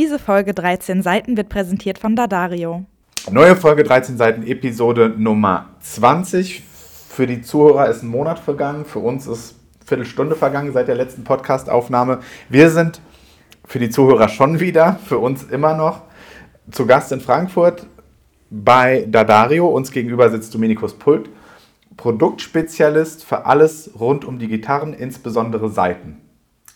Diese Folge 13 Seiten wird präsentiert von Dadario. Neue Folge 13 Seiten, Episode Nummer 20. Für die Zuhörer ist ein Monat vergangen, für uns ist eine Viertelstunde vergangen seit der letzten Podcast-Aufnahme. Wir sind für die Zuhörer schon wieder, für uns immer noch, zu Gast in Frankfurt bei Dadario. Uns gegenüber sitzt Dominikus Pult, Produktspezialist für alles rund um die Gitarren, insbesondere Seiten.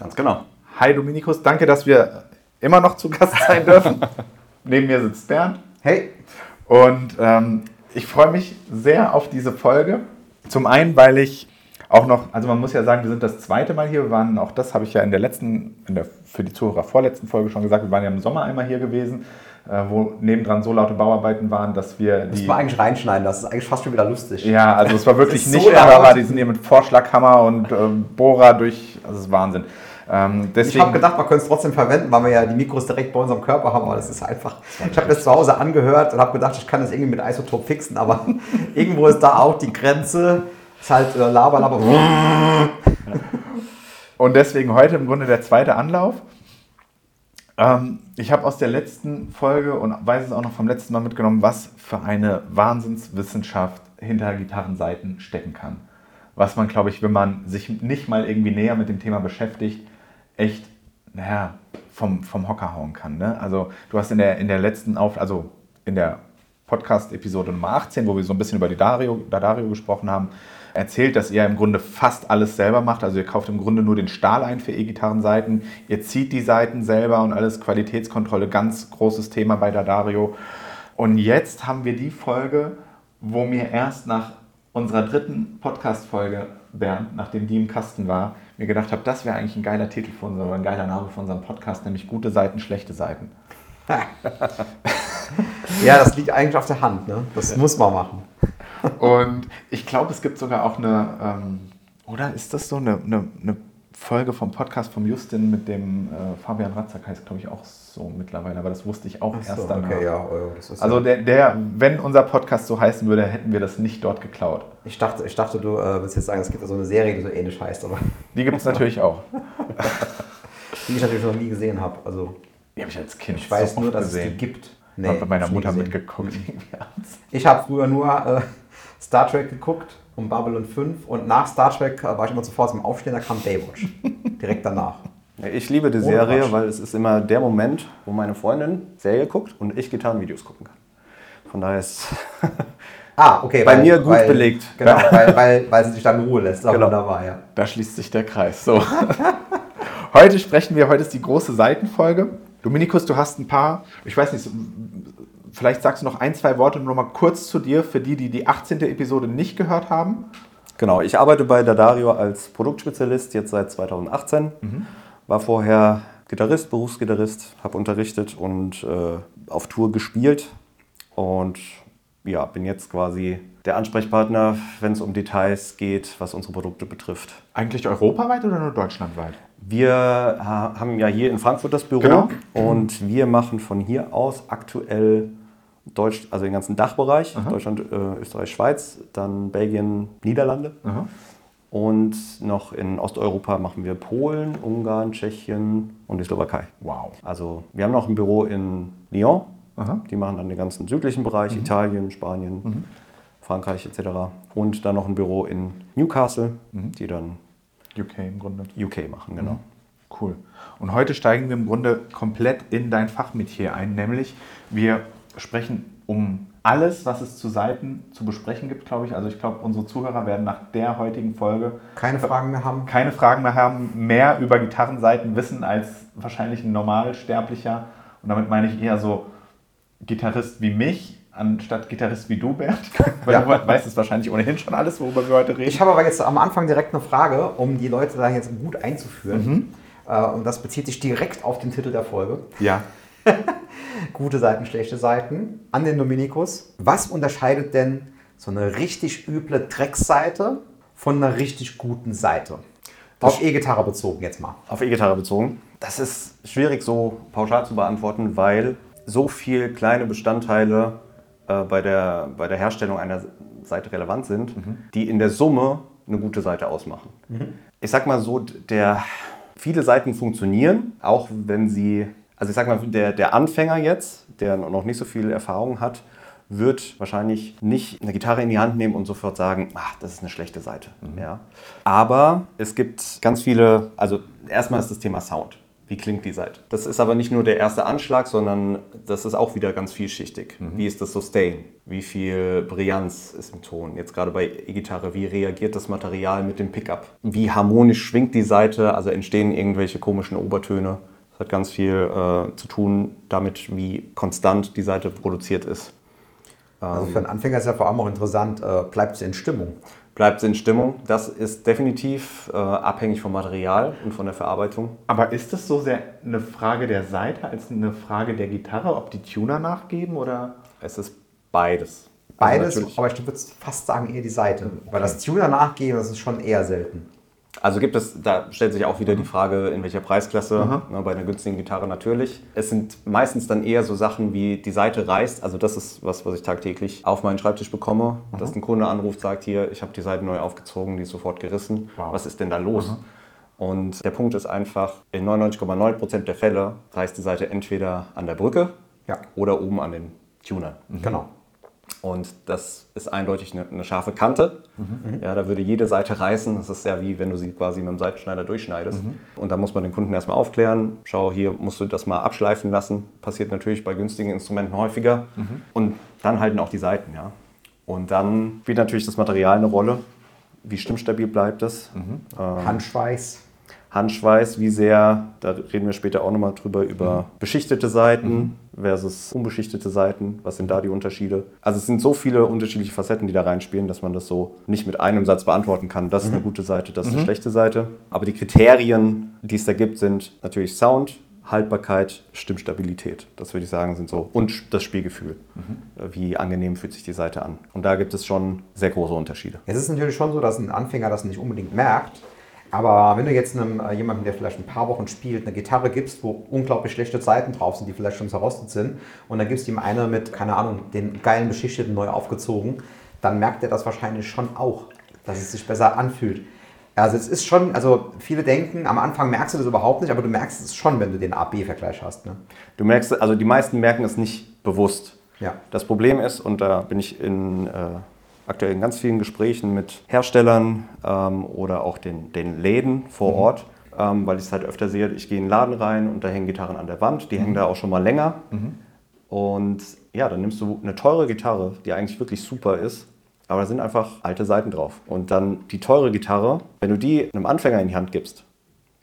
Ganz genau. Hi Dominikus, danke, dass wir immer noch zu Gast sein dürfen. Neben mir sitzt Bernd. Hey. Und ähm, ich freue mich sehr auf diese Folge. Zum einen, weil ich auch noch, also man muss ja sagen, wir sind das zweite Mal hier. Wir waren, auch das habe ich ja in der letzten, in der, für die Zuhörer vorletzten Folge schon gesagt, wir waren ja im Sommer einmal hier gewesen, äh, wo nebendran so laute Bauarbeiten waren, dass wir die. Das war eigentlich reinschneiden, das ist eigentlich fast schon wieder lustig. Ja, also es war wirklich nicht so hörbar. Die sind hier mit Vorschlaghammer und äh, Bohrer durch, also es ist Wahnsinn. Ähm, deswegen, ich habe gedacht, man könnte es trotzdem verwenden, weil wir ja die Mikros direkt bei unserem Körper haben, aber das ist einfach. Ich habe das zu Hause angehört und habe gedacht, ich kann das irgendwie mit Isotop fixen, aber irgendwo ist da auch die Grenze. Ist halt äh, Laber, Laber. und deswegen heute im Grunde der zweite Anlauf. Ähm, ich habe aus der letzten Folge und weiß es auch noch vom letzten Mal mitgenommen, was für eine Wahnsinnswissenschaft hinter Gitarrenseiten stecken kann. Was man, glaube ich, wenn man sich nicht mal irgendwie näher mit dem Thema beschäftigt, echt, naja, vom, vom Hocker hauen kann. Ne? Also du hast in der, in der letzten Auf, also in der Podcast-Episode Nummer 18, wo wir so ein bisschen über die Dario, Dario gesprochen haben, erzählt, dass ihr im Grunde fast alles selber macht. Also ihr kauft im Grunde nur den Stahl ein für E-Gitarrenseiten, ihr zieht die Seiten selber und alles Qualitätskontrolle, ganz großes Thema bei Dadario. Und jetzt haben wir die Folge, wo mir erst nach unserer dritten Podcast-Folge, Bernd, nachdem die im Kasten war, mir gedacht habe, das wäre eigentlich ein geiler Titel für unser, ein geiler Name für unseren Podcast, nämlich gute Seiten, schlechte Seiten. ja, das liegt eigentlich auf der Hand, ne? Das muss man machen. Und ich glaube, es gibt sogar auch eine, ähm, oder ist das so eine, eine, eine Folge vom Podcast vom Justin mit dem äh, Fabian Ratzak heißt, glaube ich, auch so mittlerweile, aber das wusste ich auch so, erst danach. Okay, ja, oh, also der, der, wenn unser Podcast so heißen würde, hätten wir das nicht dort geklaut. Ich dachte, ich dachte du äh, willst jetzt sagen, es gibt so eine Serie, die so ähnlich heißt, aber. Die gibt es natürlich auch. die ich natürlich noch nie gesehen habe. Also, die habe ich als Kind Ich weiß nur, dass gesehen. es die gibt. Nee, habe bei meiner Mutter mitgeguckt. Ich habe früher nur äh, Star Trek geguckt um Babylon 5 und nach Star Trek war ich immer sofort zum Aufstehen, da kam Baywatch. Direkt danach. Ich liebe die Serie, weil es ist immer der Moment, wo meine Freundin Serie guckt und ich Gitarrenvideos gucken kann. Von daher ist ah, okay, bei weil, mir gut weil, belegt. Genau, weil, weil, weil sie sich dann in Ruhe lässt. Genau. Wunderbar, ja. Da schließt sich der Kreis. So. heute sprechen wir, heute ist die große Seitenfolge. Dominikus, du hast ein paar, ich weiß nicht, vielleicht sagst du noch ein, zwei Worte nur mal kurz zu dir, für die, die die 18. Episode nicht gehört haben. Genau, ich arbeite bei Dadario als Produktspezialist jetzt seit 2018. Mhm. War vorher Gitarrist, Berufsgitarrist, habe unterrichtet und äh, auf Tour gespielt. Und ja, bin jetzt quasi der Ansprechpartner, wenn es um Details geht, was unsere Produkte betrifft. Eigentlich europaweit oder nur deutschlandweit? Wir haben ja hier in Frankfurt das Büro genau. und wir machen von hier aus aktuell Deutsch, also den ganzen Dachbereich, Aha. Deutschland, äh, Österreich, Schweiz, dann Belgien, Niederlande. Aha. Und noch in Osteuropa machen wir Polen, Ungarn, Tschechien und die Slowakei. Wow. Also wir haben noch ein Büro in Lyon. Aha. Die machen dann den ganzen südlichen Bereich, mhm. Italien, Spanien, mhm. Frankreich etc. Und dann noch ein Büro in Newcastle, mhm. die dann UK im Grunde. UK machen, genau. Mhm. Cool. Und heute steigen wir im Grunde komplett in dein Fachmetier ein, nämlich wir sprechen um alles, was es zu Seiten zu besprechen gibt, glaube ich. Also ich glaube, unsere Zuhörer werden nach der heutigen Folge keine Fragen mehr haben. Keine Fragen mehr haben, mehr über Gitarrenseiten wissen als wahrscheinlich ein Normalsterblicher. Und damit meine ich eher so Gitarrist wie mich, anstatt Gitarrist wie du, Bert. Weil ja. du weißt es wahrscheinlich ohnehin schon alles, worüber wir heute reden. Ich habe aber jetzt am Anfang direkt eine Frage, um die Leute da jetzt gut einzuführen. Mhm. Äh, und das bezieht sich direkt auf den Titel der Folge. Ja. Gute Seiten, schlechte Seiten. An den Dominikus. Was unterscheidet denn so eine richtig üble Drecksseite von einer richtig guten Seite? Auf E-Gitarre bezogen jetzt mal. Auf E-Gitarre bezogen. Das ist schwierig so pauschal zu beantworten, weil so viele kleine Bestandteile äh, bei, der, bei der Herstellung einer Seite relevant sind, mhm. die in der Summe eine gute Seite ausmachen. Mhm. Ich sag mal so, der, viele Seiten funktionieren, auch wenn sie Also ich sag mal, der, der Anfänger jetzt, der noch nicht so viel Erfahrung hat, wird wahrscheinlich nicht eine Gitarre in die Hand nehmen und sofort sagen, ach, das ist eine schlechte Seite. Mhm. Ja. Aber es gibt ganz viele, also erstmal ist das Thema Sound. Wie klingt die Seite? Das ist aber nicht nur der erste Anschlag, sondern das ist auch wieder ganz vielschichtig. Mhm. Wie ist das Sustain? Wie viel Brillanz ist im Ton? Jetzt gerade bei E-Gitarre, wie reagiert das Material mit dem Pickup? Wie harmonisch schwingt die Seite? Also entstehen irgendwelche komischen Obertöne? Hat ganz viel äh, zu tun damit, wie konstant die Seite produziert ist. Also für einen Anfänger ist ja vor allem auch interessant, äh, bleibt es in Stimmung? Bleibt es in Stimmung? Das ist definitiv äh, abhängig vom Material und von der Verarbeitung. Aber ist das so sehr eine Frage der Seite als eine Frage der Gitarre, ob die Tuner nachgeben oder? Es ist beides. Beides, also aber ich würde fast sagen eher die Seite. Okay. Weil das Tuner nachgeben, das ist schon eher selten. Also gibt es, da stellt sich auch wieder die Frage, in welcher Preisklasse, ne, bei einer günstigen Gitarre natürlich. Es sind meistens dann eher so Sachen wie die Seite reißt, also das ist was, was ich tagtäglich auf meinen Schreibtisch bekomme, Aha. dass ein Kunde anruft, sagt hier, ich habe die Seite neu aufgezogen, die ist sofort gerissen, wow. was ist denn da los? Aha. Und der Punkt ist einfach, in 99,9% der Fälle reißt die Seite entweder an der Brücke ja. oder oben an den Tuner. Mhm. Genau. Und das ist eindeutig eine, eine scharfe Kante. Mhm. Ja, da würde jede Seite reißen. Das ist ja wie wenn du sie quasi mit dem Seitenschneider durchschneidest. Mhm. Und da muss man den Kunden erstmal aufklären. Schau, hier musst du das mal abschleifen lassen. Passiert natürlich bei günstigen Instrumenten häufiger. Mhm. Und dann halten auch die Seiten. Ja. Und dann spielt natürlich das Material eine Rolle. Wie stimmstabil bleibt es? Mhm. Ähm, Handschweiß. Handschweiß, wie sehr, da reden wir später auch nochmal drüber, über mhm. beschichtete Seiten mhm. Versus unbeschichtete Seiten. Was sind da die Unterschiede? Also es sind so viele unterschiedliche Facetten, die da reinspielen, dass man das so nicht mit einem Satz beantworten kann. Das mhm. ist eine mhm. gute Seite, das ist eine mhm. schlechte Seite. Aber die Kriterien, die es da gibt, sind natürlich Sound, Haltbarkeit, Stimmstabilität. Das würde ich sagen, sind so. Und das Spielgefühl. Mhm. Wie angenehm fühlt sich die Seite an. Und da gibt es schon sehr große Unterschiede. Es ist natürlich schon so, dass ein Anfänger das nicht unbedingt merkt. Aber wenn du jetzt einem, äh, jemandem, der vielleicht ein paar Wochen spielt, eine Gitarre gibst, wo unglaublich schlechte Zeiten drauf sind, die vielleicht schon zerrostet sind, und dann gibst du ihm eine mit, keine Ahnung, den geilen Beschichteten neu aufgezogen, dann merkt er das wahrscheinlich schon auch, dass es sich besser anfühlt. Also es ist schon, also viele denken, am Anfang merkst du das überhaupt nicht, aber du merkst es schon, wenn du den A-B-Vergleich hast. Ne? Du merkst, also die meisten merken es nicht bewusst. Ja. Das Problem ist, und da bin ich in... Äh, aktuell in ganz vielen Gesprächen mit Herstellern ähm, oder auch den, den Läden vor mhm. Ort, ähm, weil ich es halt öfter sehe, ich gehe in den Laden rein und da hängen Gitarren an der Wand, die mhm. hängen da auch schon mal länger. Mhm. Und ja, dann nimmst du eine teure Gitarre, die eigentlich wirklich super ist, aber da sind einfach alte Seiten drauf. Und dann die teure Gitarre, wenn du die einem Anfänger in die Hand gibst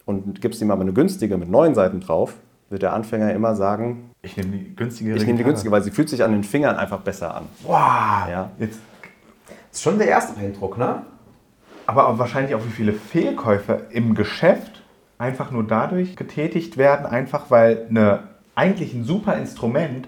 und gibst ihm aber eine günstige mit neuen Seiten drauf, wird der Anfänger immer sagen, ich nehme die günstige. Ich nehme die günstige, weil sie fühlt sich an den Fingern einfach besser an. Wow. Ja. Jetzt ist schon der erste Eindruck, ne? Aber auch wahrscheinlich auch, wie viele Fehlkäufe im Geschäft einfach nur dadurch getätigt werden, einfach weil eine, eigentlich ein super Instrument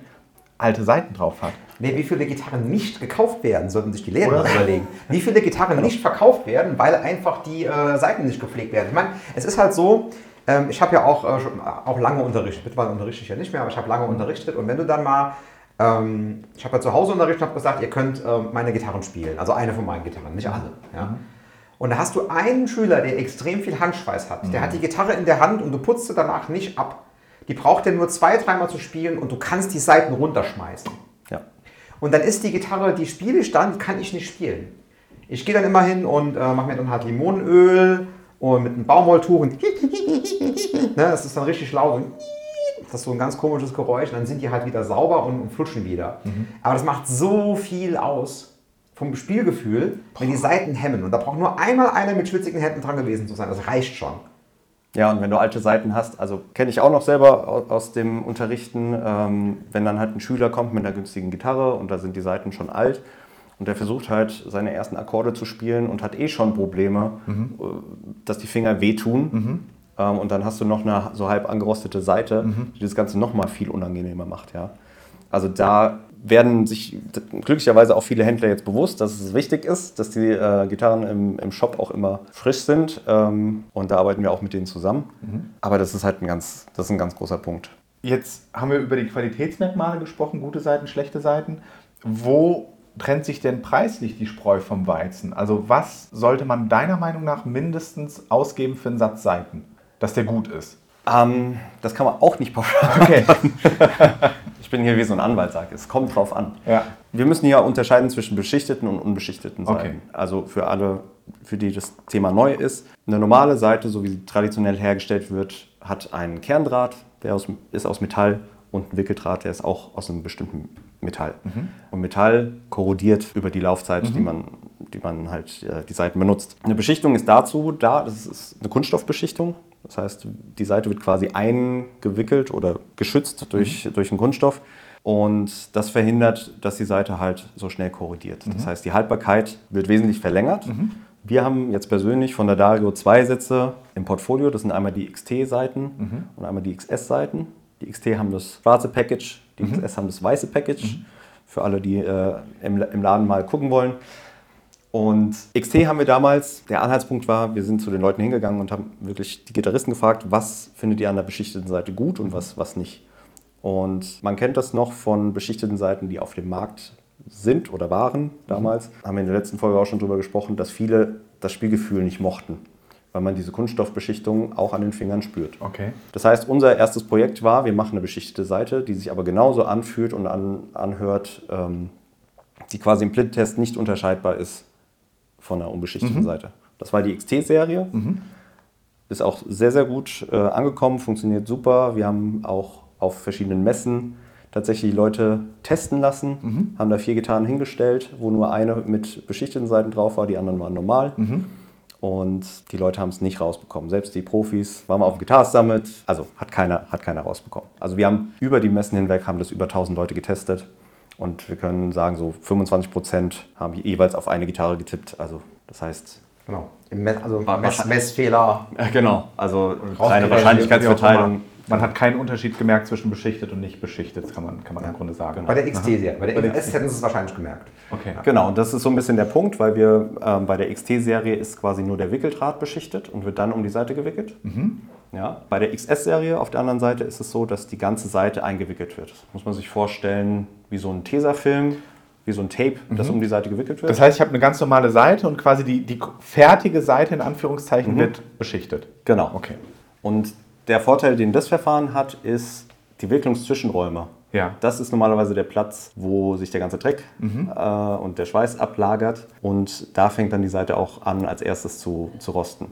alte Seiten drauf hat. Nee, wie viele Gitarren nicht gekauft werden, sollten sich die Läden überlegen. Wie viele Gitarren nicht verkauft werden, weil einfach die äh, Seiten nicht gepflegt werden. Ich meine, es ist halt so, ähm, ich habe ja auch, äh, auch lange unterrichtet, mittlerweile unterrichte ich ja nicht mehr, aber ich habe lange unterrichtet und wenn du dann mal ähm, ich habe ja zu Hause unterrichtet und habe gesagt, ihr könnt ähm, meine Gitarren spielen. Also eine von meinen Gitarren, nicht alle. Ja? Mhm. Und da hast du einen Schüler, der extrem viel Handschweiß hat. Mhm. Der hat die Gitarre in der Hand und du putzt sie danach nicht ab. Die braucht er nur zwei, dreimal zu spielen und du kannst die Seiten runterschmeißen. Ja. Und dann ist die Gitarre, die spiele ich dann, kann ich nicht spielen. Ich gehe dann immer hin und äh, mache mir dann halt Limonenöl und mit einem Baumwolltuch und ne, das ist dann richtig laut. Das ist so ein ganz komisches Geräusch und dann sind die halt wieder sauber und, und flutschen wieder. Mhm. Aber das macht so viel aus vom Spielgefühl, wenn die Seiten hemmen. Und da braucht nur einmal einer mit schwitzigen Händen dran gewesen zu sein. Das reicht schon. Ja, und wenn du alte Seiten hast, also kenne ich auch noch selber aus dem Unterrichten, ähm, wenn dann halt ein Schüler kommt mit einer günstigen Gitarre und da sind die Seiten schon alt und der versucht halt seine ersten Akkorde zu spielen und hat eh schon Probleme, mhm. Äh, dass die Finger wehtun. Mhm. Ähm, und dann hast du noch eine so halb angerostete Seite, mhm. die das Ganze noch mal viel unangenehmer macht. Ja. Also da werden sich glücklicherweise auch viele Händler jetzt bewusst, dass es wichtig ist, dass die äh, Gitarren im, im Shop auch immer frisch sind. Ähm, und da arbeiten wir auch mit denen zusammen. Mhm. Aber das ist halt ein ganz, das ist ein ganz großer Punkt. Jetzt haben wir über die Qualitätsmerkmale gesprochen, gute Seiten, schlechte Seiten. Wo trennt sich denn preislich die Spreu vom Weizen? Also was sollte man deiner Meinung nach mindestens ausgeben für einen Satz Seiten? Dass der gut ist? Ähm, das kann man auch nicht pauschal Okay. Ich bin hier wie so ein Anwalt, sage es kommt drauf an. Ja. Wir müssen hier unterscheiden zwischen beschichteten und unbeschichteten Seiten. Okay. Also für alle, für die das Thema neu ist. Eine normale Seite, so wie sie traditionell hergestellt wird, hat einen Kerndraht, der aus, ist aus Metall und ein Wickeldraht, der ist auch aus einem bestimmten Metall. Und Metall korrodiert über die Laufzeit, die, man, die man halt äh, die Seiten benutzt. Eine Beschichtung ist dazu da, das ist eine Kunststoffbeschichtung. Das heißt, die Seite wird quasi eingewickelt oder geschützt durch, durch einen Kunststoff. Und das verhindert, dass die Seite halt so schnell korrodiert. Das heißt, die Haltbarkeit wird wesentlich verlängert. Wir haben jetzt persönlich von der Dario zwei Sätze im Portfolio. Das sind einmal die XT-Seiten und einmal die XS-Seiten. Die XT haben das schwarze Package, die XS haben das weiße Package. Für alle, die äh, im, im Laden mal gucken wollen. Und XT haben wir damals, der Anhaltspunkt war, wir sind zu den Leuten hingegangen und haben wirklich die Gitarristen gefragt, was findet ihr an der beschichteten Seite gut und was, was nicht. Und man kennt das noch von beschichteten Seiten, die auf dem Markt sind oder waren damals. Haben wir in der letzten Folge auch schon darüber gesprochen, dass viele das Spielgefühl nicht mochten, weil man diese Kunststoffbeschichtung auch an den Fingern spürt. Okay. Das heißt, unser erstes Projekt war, wir machen eine beschichtete Seite, die sich aber genauso anfühlt und an, anhört, ähm, die quasi im Blindtest nicht unterscheidbar ist von einer unbeschichteten Seite. Das war die XT-Serie. Ist auch sehr, sehr gut äh, angekommen, funktioniert super. Wir haben auch auf verschiedenen Messen tatsächlich die Leute testen lassen, haben da vier Gitarren hingestellt, wo nur eine mit beschichteten Seiten drauf war, die anderen waren normal. Und die Leute haben es nicht rausbekommen. Selbst die Profis waren auf dem Guitar Summit, also hat keiner, hat keiner rausbekommen. Also wir haben über die Messen hinweg haben das über 1000 Leute getestet. Und wir können sagen, so 25 Prozent haben jeweils auf eine Gitarre getippt. Also das heißt, Genau. Im Mess, also Mess, Messfehler. genau, also kleine Wahrscheinlichkeitsverteilung. Man hat keinen Unterschied gemerkt zwischen beschichtet und nicht beschichtet, kann man, kann man im Grunde sagen. Bei der XT-Serie. Bei der Bei der XS hätten sie es wahrscheinlich gemerkt. Okay. Genau, und das ist so ein bisschen der Punkt, weil wir ähm, bei der XT-Serie ist quasi nur der Wickeldraht beschichtet und wird dann um die Seite gewickelt. Ja, bei der XS-Serie auf der anderen Seite ist es so, dass die ganze Seite eingewickelt wird. Das muss man sich vorstellen wie so ein Tesafilm, wie so ein Tape, das um die Seite gewickelt wird. Das heißt, ich habe eine ganz normale Seite und quasi die, die fertige Seite in Anführungszeichen wird beschichtet. genau. Okay. Und der Vorteil, den das Verfahren hat, ist die Wicklungszwischenräume. Ja. Das ist normalerweise der Platz, wo sich der ganze Dreck äh, und der Schweiß ablagert. Und da fängt dann die Seite auch an, als erstes zu, zu rosten.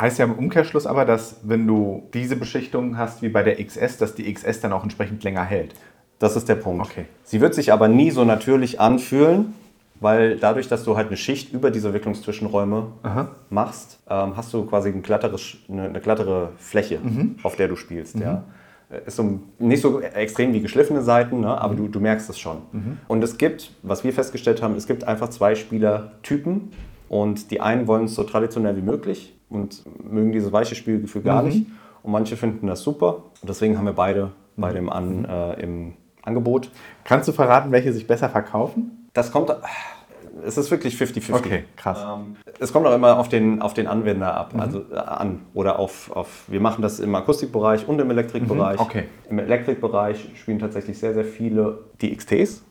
Heißt ja im Umkehrschluss aber, dass wenn du diese Beschichtung hast wie bei der XS, dass die XS dann auch entsprechend länger hält. Das ist der Punkt. Okay. Sie wird sich aber nie so natürlich anfühlen, weil dadurch, dass du halt eine Schicht über diese Wicklungszwischenräume machst, ähm, hast du quasi ein glatteres, eine, eine glattere Fläche, auf der du spielst. Ja. Ist so nicht so extrem wie geschliffene Seiten, ne? aber du, du merkst es schon. Und es gibt, was wir festgestellt haben, es gibt einfach zwei Spielertypen und die einen wollen es so traditionell wie möglich und mögen dieses weiche Spielgefühl gar nicht. Und manche finden das super. Und deswegen haben wir beide, beide im, An, äh, im Angebot. Kannst du verraten, welche sich besser verkaufen? Das kommt. Es ist wirklich 50-50. Okay, krass. Ähm, es kommt auch immer auf den, auf den Anwender ab, also äh, an. Oder auf, auf. Wir machen das im Akustikbereich und im Elektrikbereich. Mhm, okay. Im Elektrikbereich spielen tatsächlich sehr, sehr viele die XTs.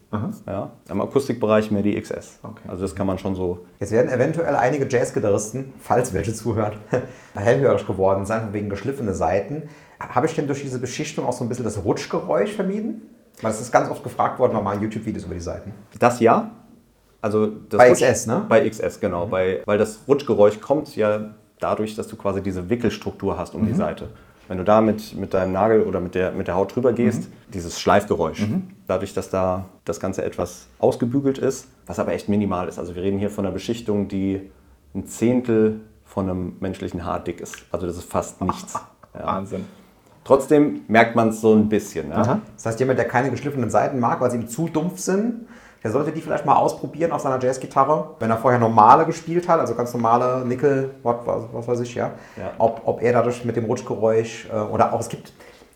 Ja, Im Akustikbereich mehr die XS. Okay. Also das kann man schon so. Jetzt werden eventuell einige Jazzgitarristen, falls welche zuhören, hellhörig geworden sein, wegen geschliffene Seiten. Habe ich denn durch diese Beschichtung auch so ein bisschen das Rutschgeräusch vermieden? Weil es ist ganz oft gefragt worden, mal YouTube-Videos über die Seiten. Das ja. Also das Bei Rutsch- XS, ne? Bei XS, genau. Bei, weil das Rutschgeräusch kommt ja dadurch, dass du quasi diese Wickelstruktur hast um Mhm. die Seite. Wenn du da mit, mit deinem Nagel oder mit der, mit der Haut drüber gehst, Mhm. dieses Schleifgeräusch. Dadurch, dass da das Ganze etwas ausgebügelt ist, was aber echt minimal ist. Also wir reden hier von einer Beschichtung, die ein Zehntel von einem menschlichen Haar dick ist. Also das ist fast nichts. Ja. Wahnsinn. Trotzdem merkt man es so ein bisschen. Ja? Das heißt, jemand, der keine geschliffenen Seiten mag, weil sie ihm zu dumpf sind, der sollte die vielleicht mal ausprobieren auf seiner Jazzgitarre, wenn er vorher normale gespielt hat, also ganz normale Nickel, was, was, weiß ich, ja. Ja. Ob, ob er dadurch mit dem Rutschgeräusch äh, oder auch es gibt,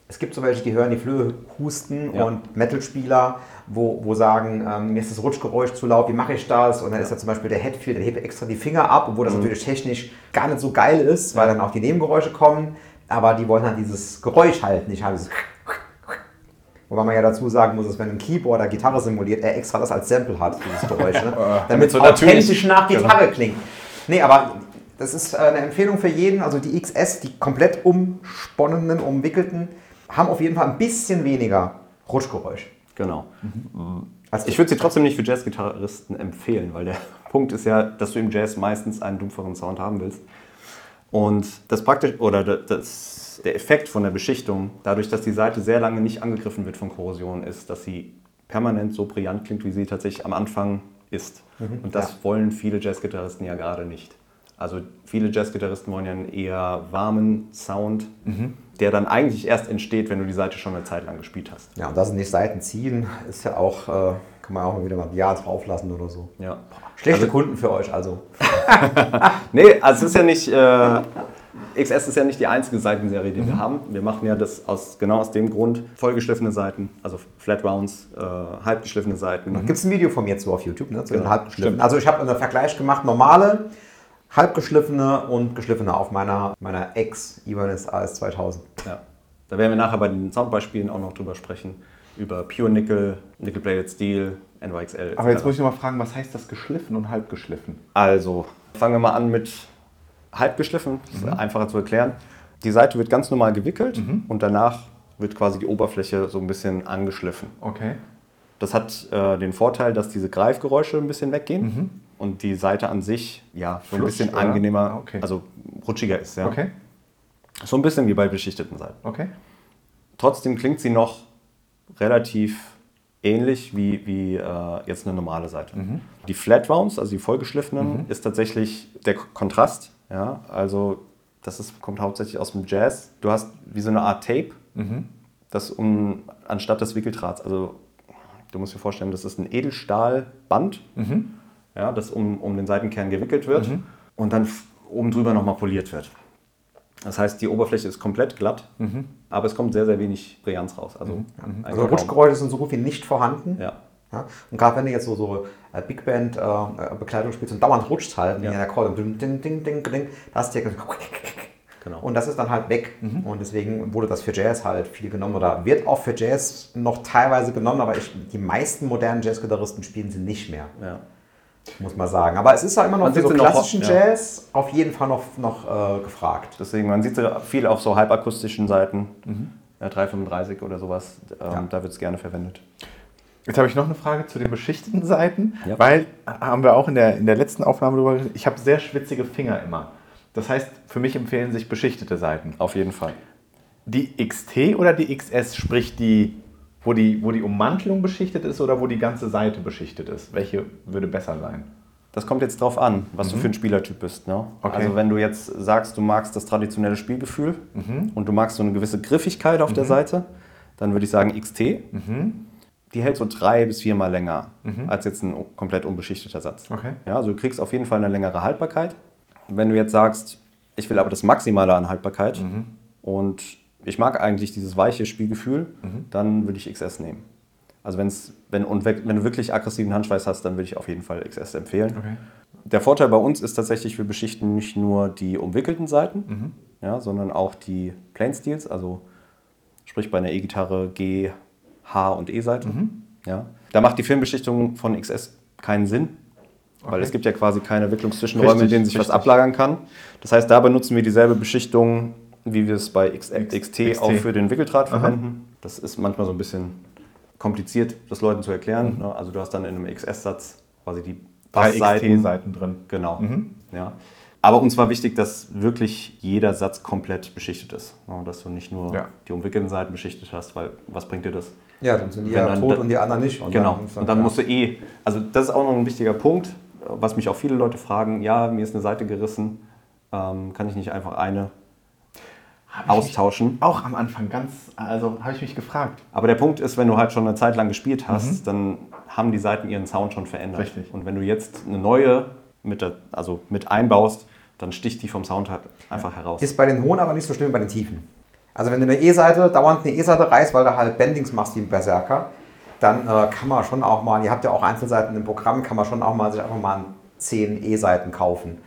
es gibt so welche, die hören die Flöhe husten Ja. und Metal-Spieler, wo, wo sagen, ähm, mir ist das Rutschgeräusch zu laut, wie mache ich das? Und dann ist da zum Beispiel der Headfield, der hebt extra die Finger ab, obwohl das natürlich technisch gar nicht so geil ist, weil dann auch die Nebengeräusche kommen. Aber die wollen halt dieses Geräusch halt nicht haben. Dieses Wobei man ja dazu sagen muss, dass wenn ein Keyboarder Gitarre simuliert, er extra das als Sample hat, dieses Geräusch. Ne? Damit es so authentisch nach Gitarre klingt. Nee, aber das ist äh, eine Empfehlung für jeden. Also die XS, die komplett umsponnenen, umwickelten, haben auf jeden Fall ein bisschen weniger Rutschgeräusch. Genau. Mhm. Also ich würde sie trotzdem nicht für Jazzgitarristen empfehlen, weil der Punkt ist ja, dass du im Jazz meistens einen dumpferen Sound haben willst. Und das praktisch oder das, der Effekt von der Beschichtung, dadurch, dass die Seite sehr lange nicht angegriffen wird von Korrosion, ist, dass sie permanent so brillant klingt, wie sie tatsächlich am Anfang ist. Mhm, Und das ja. wollen viele Jazzgitarristen ja gerade nicht. Also viele Jazzgitarristen wollen ja einen eher warmen Sound, mhm. der dann eigentlich erst entsteht, wenn du die Seite schon eine Zeit lang gespielt hast. Ja, und das nicht Seiten ziehen, ist ja auch, äh, kann man auch mal wieder mal Ja drauflassen oder so. Ja. Schlechte also, Kunden für euch also. nee, also es ist ja nicht, äh, XS ist ja nicht die einzige Seitenserie, die mhm. wir haben. Wir machen ja das aus, genau aus dem Grund vollgeschliffene Seiten, also Flat Rounds, äh, halbgeschliffene Seiten. Da gibt es ein Video von mir zu auf YouTube, ne, zu genau. den halbgeschliffenen. Also ich habe einen Vergleich gemacht, normale, halbgeschliffene und geschliffene auf meiner, meiner Ex-Ibanez AS 2000. Ja. Da werden wir nachher bei den Soundbeispielen auch noch drüber sprechen, über Pure Nickel, Nickel Plated Steel, NYXL. Aber jetzt muss ich noch mal fragen, was heißt das geschliffen und halbgeschliffen? Also, fangen wir mal an mit halb geschliffen, das ist mhm. einfacher zu erklären. Die Seite wird ganz normal gewickelt mhm. und danach wird quasi die Oberfläche so ein bisschen angeschliffen. Okay. Das hat äh, den Vorteil, dass diese Greifgeräusche ein bisschen weggehen mhm. und die Seite an sich ja so ein bisschen oder? angenehmer, okay. also rutschiger ist. Ja. Okay. So ein bisschen wie bei beschichteten Seiten. Okay. Trotzdem klingt sie noch relativ ähnlich wie, wie äh, jetzt eine normale Seite. Mhm. Die Flat Rounds, also die vollgeschliffenen, mhm. ist tatsächlich der Kontrast ja, also das ist, kommt hauptsächlich aus dem Jazz. Du hast wie so eine Art Tape, mhm. das um, anstatt des Wickeldrahts, also du musst dir vorstellen, das ist ein Edelstahlband, mhm. ja, das um, um den Seitenkern gewickelt wird mhm. und dann oben drüber nochmal poliert wird. Das heißt, die Oberfläche ist komplett glatt, mhm. aber es kommt sehr, sehr wenig Brillanz raus. Also, mhm. also Rutschgeräusche sind so gut wie nicht vorhanden. Ja. Ja? Und gerade wenn du jetzt so, so äh, Big Band äh, äh, Bekleidung spielst und dauernd rutscht halt ja. in der Akkorde, ding, ding, ding, ding, ding, da hast du ja Genau. Und das ist dann halt weg. Mhm. Und deswegen wurde das für Jazz halt viel genommen oder wird auch für Jazz noch teilweise genommen, aber ich, die meisten modernen Jazzgitarristen spielen sie nicht mehr. Ja. Muss man sagen. Aber es ist ja immer noch für so klassischen noch, Jazz ja. auf jeden Fall noch, noch äh, gefragt. Deswegen, man sieht sie viel auf so halbakustischen Seiten, mhm. ja, 335 oder sowas. Ähm, da wird es gerne verwendet. Jetzt habe ich noch eine Frage zu den beschichteten Seiten, ja. weil haben wir auch in der, in der letzten Aufnahme darüber gesprochen, ich habe sehr schwitzige Finger immer. Das heißt, für mich empfehlen sich beschichtete Seiten. Auf jeden Fall. Die XT oder die XS, sprich die, wo die, wo die Ummantelung beschichtet ist oder wo die ganze Seite beschichtet ist? Welche würde besser sein? Das kommt jetzt drauf an, was mhm. du für ein Spielertyp bist. Ne? Okay. Also wenn du jetzt sagst, du magst das traditionelle Spielgefühl mhm. und du magst so eine gewisse Griffigkeit auf mhm. der Seite, dann würde ich sagen XT. Mhm die hält so drei bis viermal länger mhm. als jetzt ein komplett unbeschichteter Satz. Okay. Ja, also du kriegst auf jeden Fall eine längere Haltbarkeit. Wenn du jetzt sagst, ich will aber das Maximale an Haltbarkeit mhm. und ich mag eigentlich dieses weiche Spielgefühl, mhm. dann würde ich XS nehmen. Also wenn's, wenn, und wenn du wirklich aggressiven Handschweiß hast, dann würde ich auf jeden Fall XS empfehlen. Okay. Der Vorteil bei uns ist tatsächlich, wir beschichten nicht nur die umwickelten Seiten, mhm. ja, sondern auch die Plain Steels, also sprich bei einer E-Gitarre G, H- und E-Seite. Mhm. Ja. Da macht die Filmbeschichtung von XS keinen Sinn, weil okay. es gibt ja quasi keine Wicklungszwischenräume, in denen sich richtig. was ablagern kann. Das heißt, da benutzen wir dieselbe Beschichtung, wie wir es bei X XT, XT, auch für den Wickeldraht Aha. verwenden. Das ist manchmal so ein bisschen kompliziert, das Leuten zu erklären. Mhm. Also du hast dann in einem XS-Satz quasi die Bassseiten drin. Genau. Mhm. Ja. Aber uns war wichtig, dass wirklich jeder Satz komplett beschichtet ist. Dass du nicht nur ja. die umwickelten Seiten beschichtet hast, weil was bringt dir das? Ja, dann sind die ja tot und die anderen nicht. Und genau. Dann, und dann musst du eh, also das ist auch noch ein wichtiger Punkt, was mich auch viele Leute fragen, ja, mir ist eine Seite gerissen, ähm, kann ich nicht einfach eine austauschen? Auch am Anfang ganz, also habe ich mich gefragt. Aber der Punkt ist, wenn du halt schon eine Zeit lang gespielt hast, mhm. dann haben die Seiten ihren Sound schon verändert. Richtig. Und wenn du jetzt eine neue mit, der, also mit einbaust, dann sticht die vom Sound halt einfach heraus. Ist bei den hohen aber nicht so schlimm wie bei den tiefen. Also wenn du eine E-Seite, dauernd eine E-Seite reißt, weil du halt Bendings machst wie ein Berserker, dann äh, kann man schon auch mal, ihr habt ja auch Einzelseiten im Programm, kann man schon auch mal sich einfach mal 10 E-Seiten kaufen.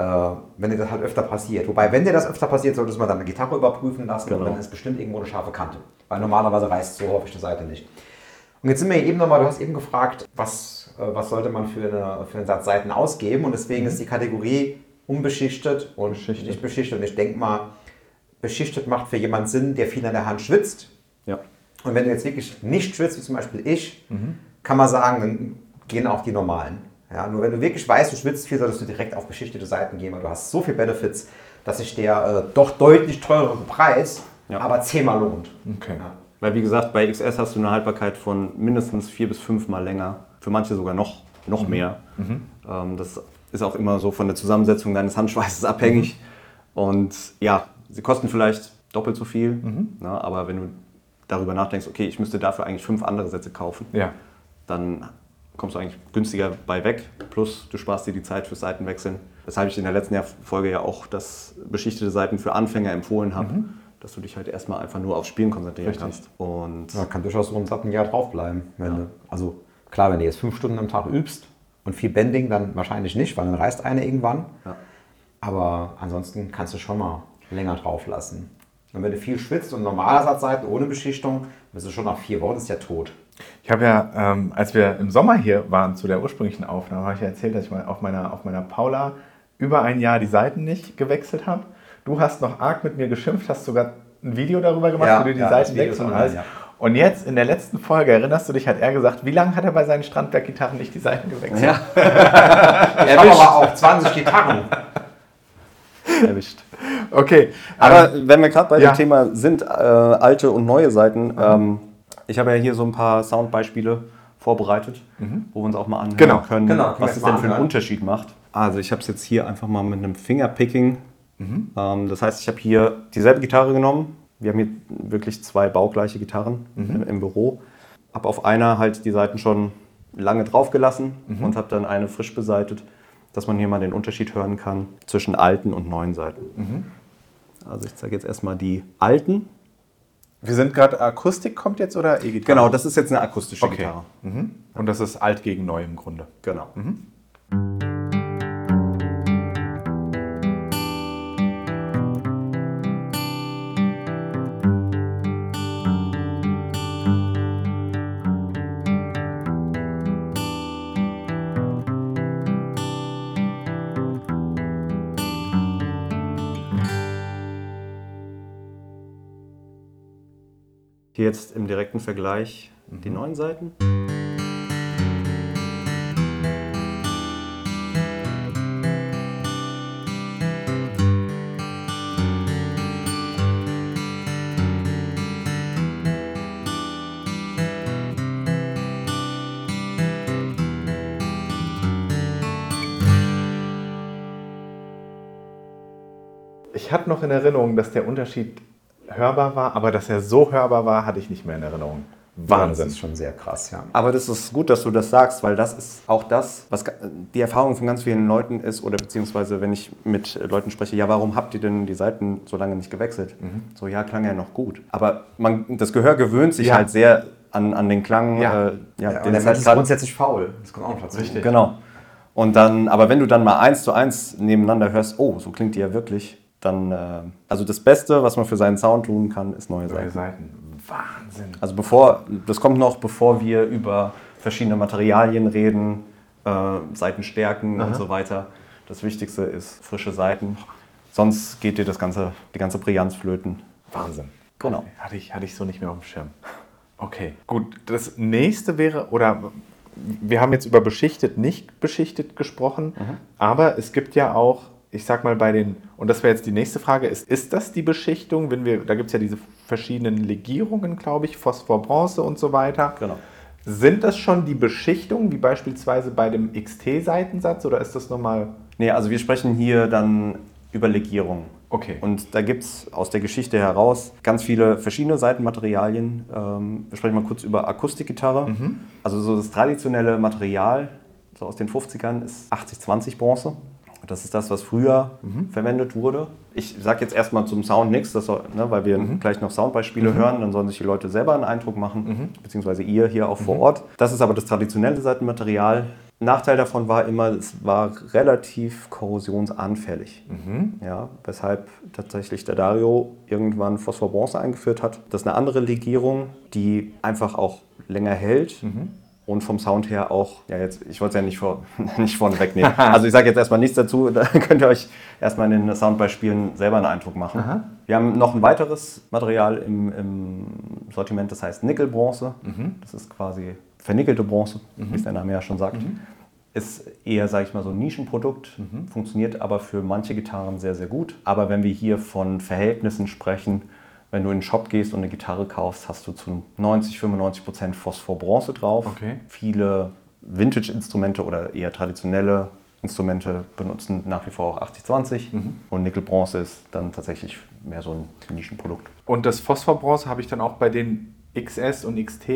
Äh, wenn dir das halt öfter passiert. Wobei, wenn dir das öfter passiert, solltest du mal deine Gitarre überprüfen lassen genau. und dann ist bestimmt irgendwo eine scharfe Kante. Weil normalerweise reißt so häufig die Seite nicht. Und jetzt sind wir eben nochmal, du hast eben gefragt, was, äh, was sollte man für, eine, für einen Satz Seiten ausgeben und deswegen mhm. ist die Kategorie unbeschichtet und beschichtet. nicht beschichtet. Und ich denke mal, beschichtet macht für jemanden Sinn, der viel an der Hand schwitzt. Ja. Und wenn du jetzt wirklich nicht schwitzt, wie zum Beispiel ich, mhm. kann man sagen, dann gehen auch die normalen. Ja, nur wenn du wirklich weißt, du schwitzt viel, solltest du direkt auf beschichtete Seiten gehen, weil du hast so viele Benefits, dass sich der äh, doch deutlich teurere Preis ja. aber zehnmal lohnt. Okay. Ja. Weil wie gesagt, bei XS hast du eine Haltbarkeit von mindestens vier bis fünfmal länger, für manche sogar noch, noch mhm. mehr. Mhm. Ähm, das ist auch immer so von der Zusammensetzung deines Handschweißes abhängig. Mhm. Und ja, sie kosten vielleicht doppelt so viel, mhm. na, ne, aber wenn du darüber nachdenkst, okay, ich müsste dafür eigentlich fünf andere Sätze kaufen, ja. dann kommst du eigentlich günstiger bei weg. Plus du sparst dir die Zeit fürs Seitenwechseln. Weshalb ich in der letzten Folge ja auch das beschichtete Seiten für Anfänger empfohlen habe. Mhm. Dass du dich halt erstmal einfach nur aufs Spielen konzentrieren Richtig. kannst. Und ja, kann durchaus rund ein Jahr draufbleiben. Ja. also klar, wenn du jetzt fünf Stunden am Tag übst und viel Bending, dann wahrscheinlich nicht, weil dann reißt eine irgendwann. Ja. Aber ansonsten kannst du schon mal länger drauf lassen. Und wenn du viel schwitzt und normaler Satzseiten ohne Beschichtung, bist du schon nach vier Wochen ist ja tot. Ich habe ja, ähm, als wir im Sommer hier waren zu der ursprünglichen Aufnahme, habe ich ja erzählt, dass ich mal auf meiner, auf meiner Paula über ein Jahr die Seiten nicht gewechselt habe. Du hast noch arg mit mir geschimpft, hast sogar ein Video darüber gemacht, ja, wie du die ja, Seiten wechselst und alles. Ja. Und jetzt in der letzten Folge, erinnerst du dich, hat er gesagt, wie lange hat er bei seinen Strandberg-Gitarren nicht die Seiten gewechselt? Ja. er hat aber auch 20 Gitarren. Erwischt. Okay. Aber ähm, wenn wir gerade bei ja. dem Thema sind, äh, alte und neue Seiten, mhm. ähm, ich habe ja hier so ein paar Soundbeispiele vorbereitet, mhm. wo wir uns auch mal anhören genau. können, genau. was es denn für einen Unterschied macht. Also ich habe es jetzt hier einfach mal mit einem Fingerpicking. Mhm. Ähm, das heißt, ich habe hier dieselbe Gitarre genommen. Wir haben hier wirklich zwei baugleiche Gitarren mhm. im, im, Büro. Habe auf einer halt die Seiten schon lange drauf gelassen mhm. und habe dann eine frisch beseitet, dass man hier mal den Unterschied hören kann zwischen alten und neuen Seiten. Mhm. Also ich zeige jetzt erstmal die alten. Wir sind gerade, Akustik kommt jetzt oder E-Gitarre? Genau, das ist jetzt eine akustische okay. Gitarre. Mhm. Und das ist alt gegen neu im Grunde. Genau. Mhm. Jetzt im direkten Vergleich mhm. die neuen Seiten. Ich habe noch in Erinnerung, dass der Unterschied hörbar war, aber dass er so hörbar war, hatte ich nicht mehr in Erinnerung. Wahnsinn. Ja, das ist schon sehr krass, ja. Aber das ist gut, dass du das sagst, weil das ist auch das, was die Erfahrung von ganz vielen Leuten ist, oder beziehungsweise wenn ich mit Leuten spreche, ja, warum habt ihr denn die Seiten so lange nicht gewechselt? Mhm. So, ja, klang ja noch gut. Aber man, das Gehör gewöhnt sich ja. halt sehr an, an den Klang. Ja, äh, ja, ja den ist halt grundsätzlich faul. Das kommt auch noch dazu. Richtig. Genau. Und dann, aber wenn du dann mal eins zu eins nebeneinander hörst, oh, so klingt die ja wirklich, dann, äh, also das Beste, was man für seinen Sound tun kann, ist neue, neue Seiten. Seiten. Wahnsinn. Also bevor, das kommt noch, bevor wir über verschiedene Materialien reden, äh, Seitenstärken Aha. und so weiter. Das Wichtigste ist frische Seiten. Sonst geht dir das ganze, die ganze Brillanz flöten. Wahnsinn. Genau. Hatte ich, hatte ich so nicht mehr auf dem Schirm. Okay, gut. Das nächste wäre, oder wir haben jetzt über beschichtet, nicht beschichtet gesprochen, mhm. aber es gibt ja auch ich sag mal bei den, und das wäre jetzt die nächste Frage, ist, ist das die Beschichtung, wenn wir, da gibt es ja diese verschiedenen Legierungen, glaube ich, Phosphor, Bronze und so weiter. Genau. Sind das schon die Beschichtungen, wie beispielsweise bei dem XT-Seitensatz, oder ist das nochmal? Nee, also wir sprechen hier dann über Legierungen. Okay. Und da gibt es aus der Geschichte heraus ganz viele verschiedene Seitenmaterialien. Ähm, wir sprechen mal kurz über Akustikgitarre. Mhm. Also so das traditionelle Material, so aus den 50ern, ist 80-20 Bronze. Das ist das, was früher mhm. verwendet wurde. Ich sage jetzt erstmal zum Sound nichts, ne, weil wir mhm. gleich noch Soundbeispiele mhm. hören. Dann sollen sich die Leute selber einen Eindruck machen, mhm. beziehungsweise ihr hier auch vor mhm. Ort. Das ist aber das traditionelle Seitenmaterial. Nachteil davon war immer, es war relativ korrosionsanfällig. Mhm. Ja, weshalb tatsächlich der Dario irgendwann Phosphorbronze eingeführt hat. Das ist eine andere Legierung, die einfach auch länger hält und vom Sound her auch, ja jetzt, ich wollte es ja nicht, vor, nicht vorne wegnehmen. Also ich sage jetzt erstmal nichts dazu, da könnt ihr euch erstmal in den Soundbeispielen selber einen Eindruck machen. Aha. Wir haben noch ein weiteres Material im, im Sortiment, das heißt Nickelbronze. Mhm. Das ist quasi vernickelte Bronze, mhm. wie es der Name ja schon sagt. Mhm. Ist eher, sage ich mal, so ein Nischenprodukt, mhm. funktioniert aber für manche Gitarren sehr, sehr gut. Aber wenn wir hier von Verhältnissen sprechen, wenn du in den Shop gehst und eine Gitarre kaufst, hast du zu 90, 95 Prozent Phosphor-Bronze drauf. Okay. Viele Vintage-Instrumente oder eher traditionelle Instrumente benutzen nach wie vor auch 80-20 mhm. und Nickel-Bronze ist dann tatsächlich mehr so ein Nischenprodukt. Und das Phosphor-Bronze habe ich dann auch bei den XS und XT?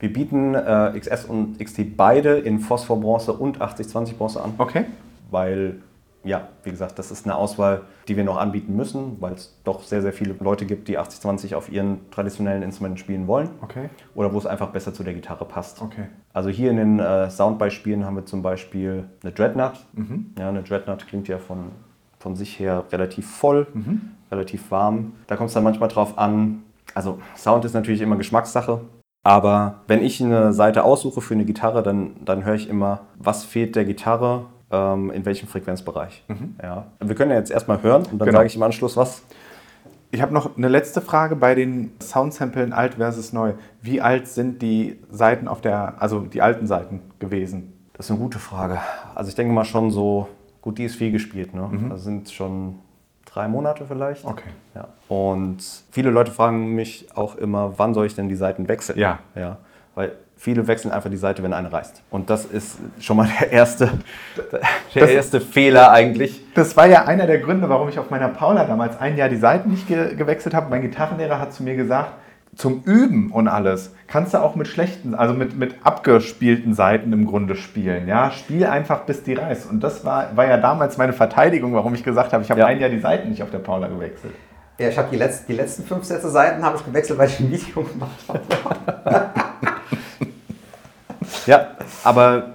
Wir bieten äh, XS und XT beide in Phosphor-Bronze und 80-20 Bronze an. Okay. Weil ja, wie gesagt, das ist eine Auswahl, die wir noch anbieten müssen, weil es doch sehr, sehr viele Leute gibt, die 80-20 auf ihren traditionellen Instrumenten spielen wollen. Okay. Oder wo es einfach besser zu der Gitarre passt. Okay. Also hier in den äh, Soundbeispielen haben wir zum Beispiel eine Dreadnought. Mhm. Ja, eine Dreadnought klingt ja von, von sich her relativ voll, mhm. relativ warm. Da kommt es dann manchmal drauf an. Also Sound ist natürlich immer Geschmackssache. Aber wenn ich eine Seite aussuche für eine Gitarre, dann, dann höre ich immer, was fehlt der Gitarre ähm, in welchem Frequenzbereich. Mhm. Ja. Wir können ja jetzt erstmal hören und dann genau. sage ich im Anschluss was. Ich habe noch eine letzte Frage bei den Soundsamplen alt versus neu. Wie alt sind die Seiten auf der, also die alten Seiten gewesen? Das ist eine gute Frage. Also ich denke mal schon so, gut, die ist viel gespielt. Ne? Mhm. Das sind schon drei Monate vielleicht. Okay. Ja. Und viele Leute fragen mich auch immer, wann soll ich denn die Seiten wechseln? Ja. ja. Weil Viele wechseln einfach die Seite, wenn eine reißt. Und das ist schon mal der erste, der das, erste Fehler eigentlich. Das war ja einer der Gründe, warum ich auf meiner Paula damals ein Jahr die Seiten nicht ge gewechselt habe. Mein Gitarrenlehrer hat zu mir gesagt, zum Üben und alles kannst du auch mit schlechten, also mit, mit abgespielten Seiten im Grunde spielen. Ja, spiel einfach bis die reißt. Und das war, war ja damals meine Verteidigung, warum ich gesagt habe, ich habe ja. ein Jahr die Seiten nicht auf der Paula gewechselt. Ja, ich habe die, Letz-, die letzten fünf Sätze Seiten habe ich gewechselt, weil ich ein Video gemacht habe. Ja, aber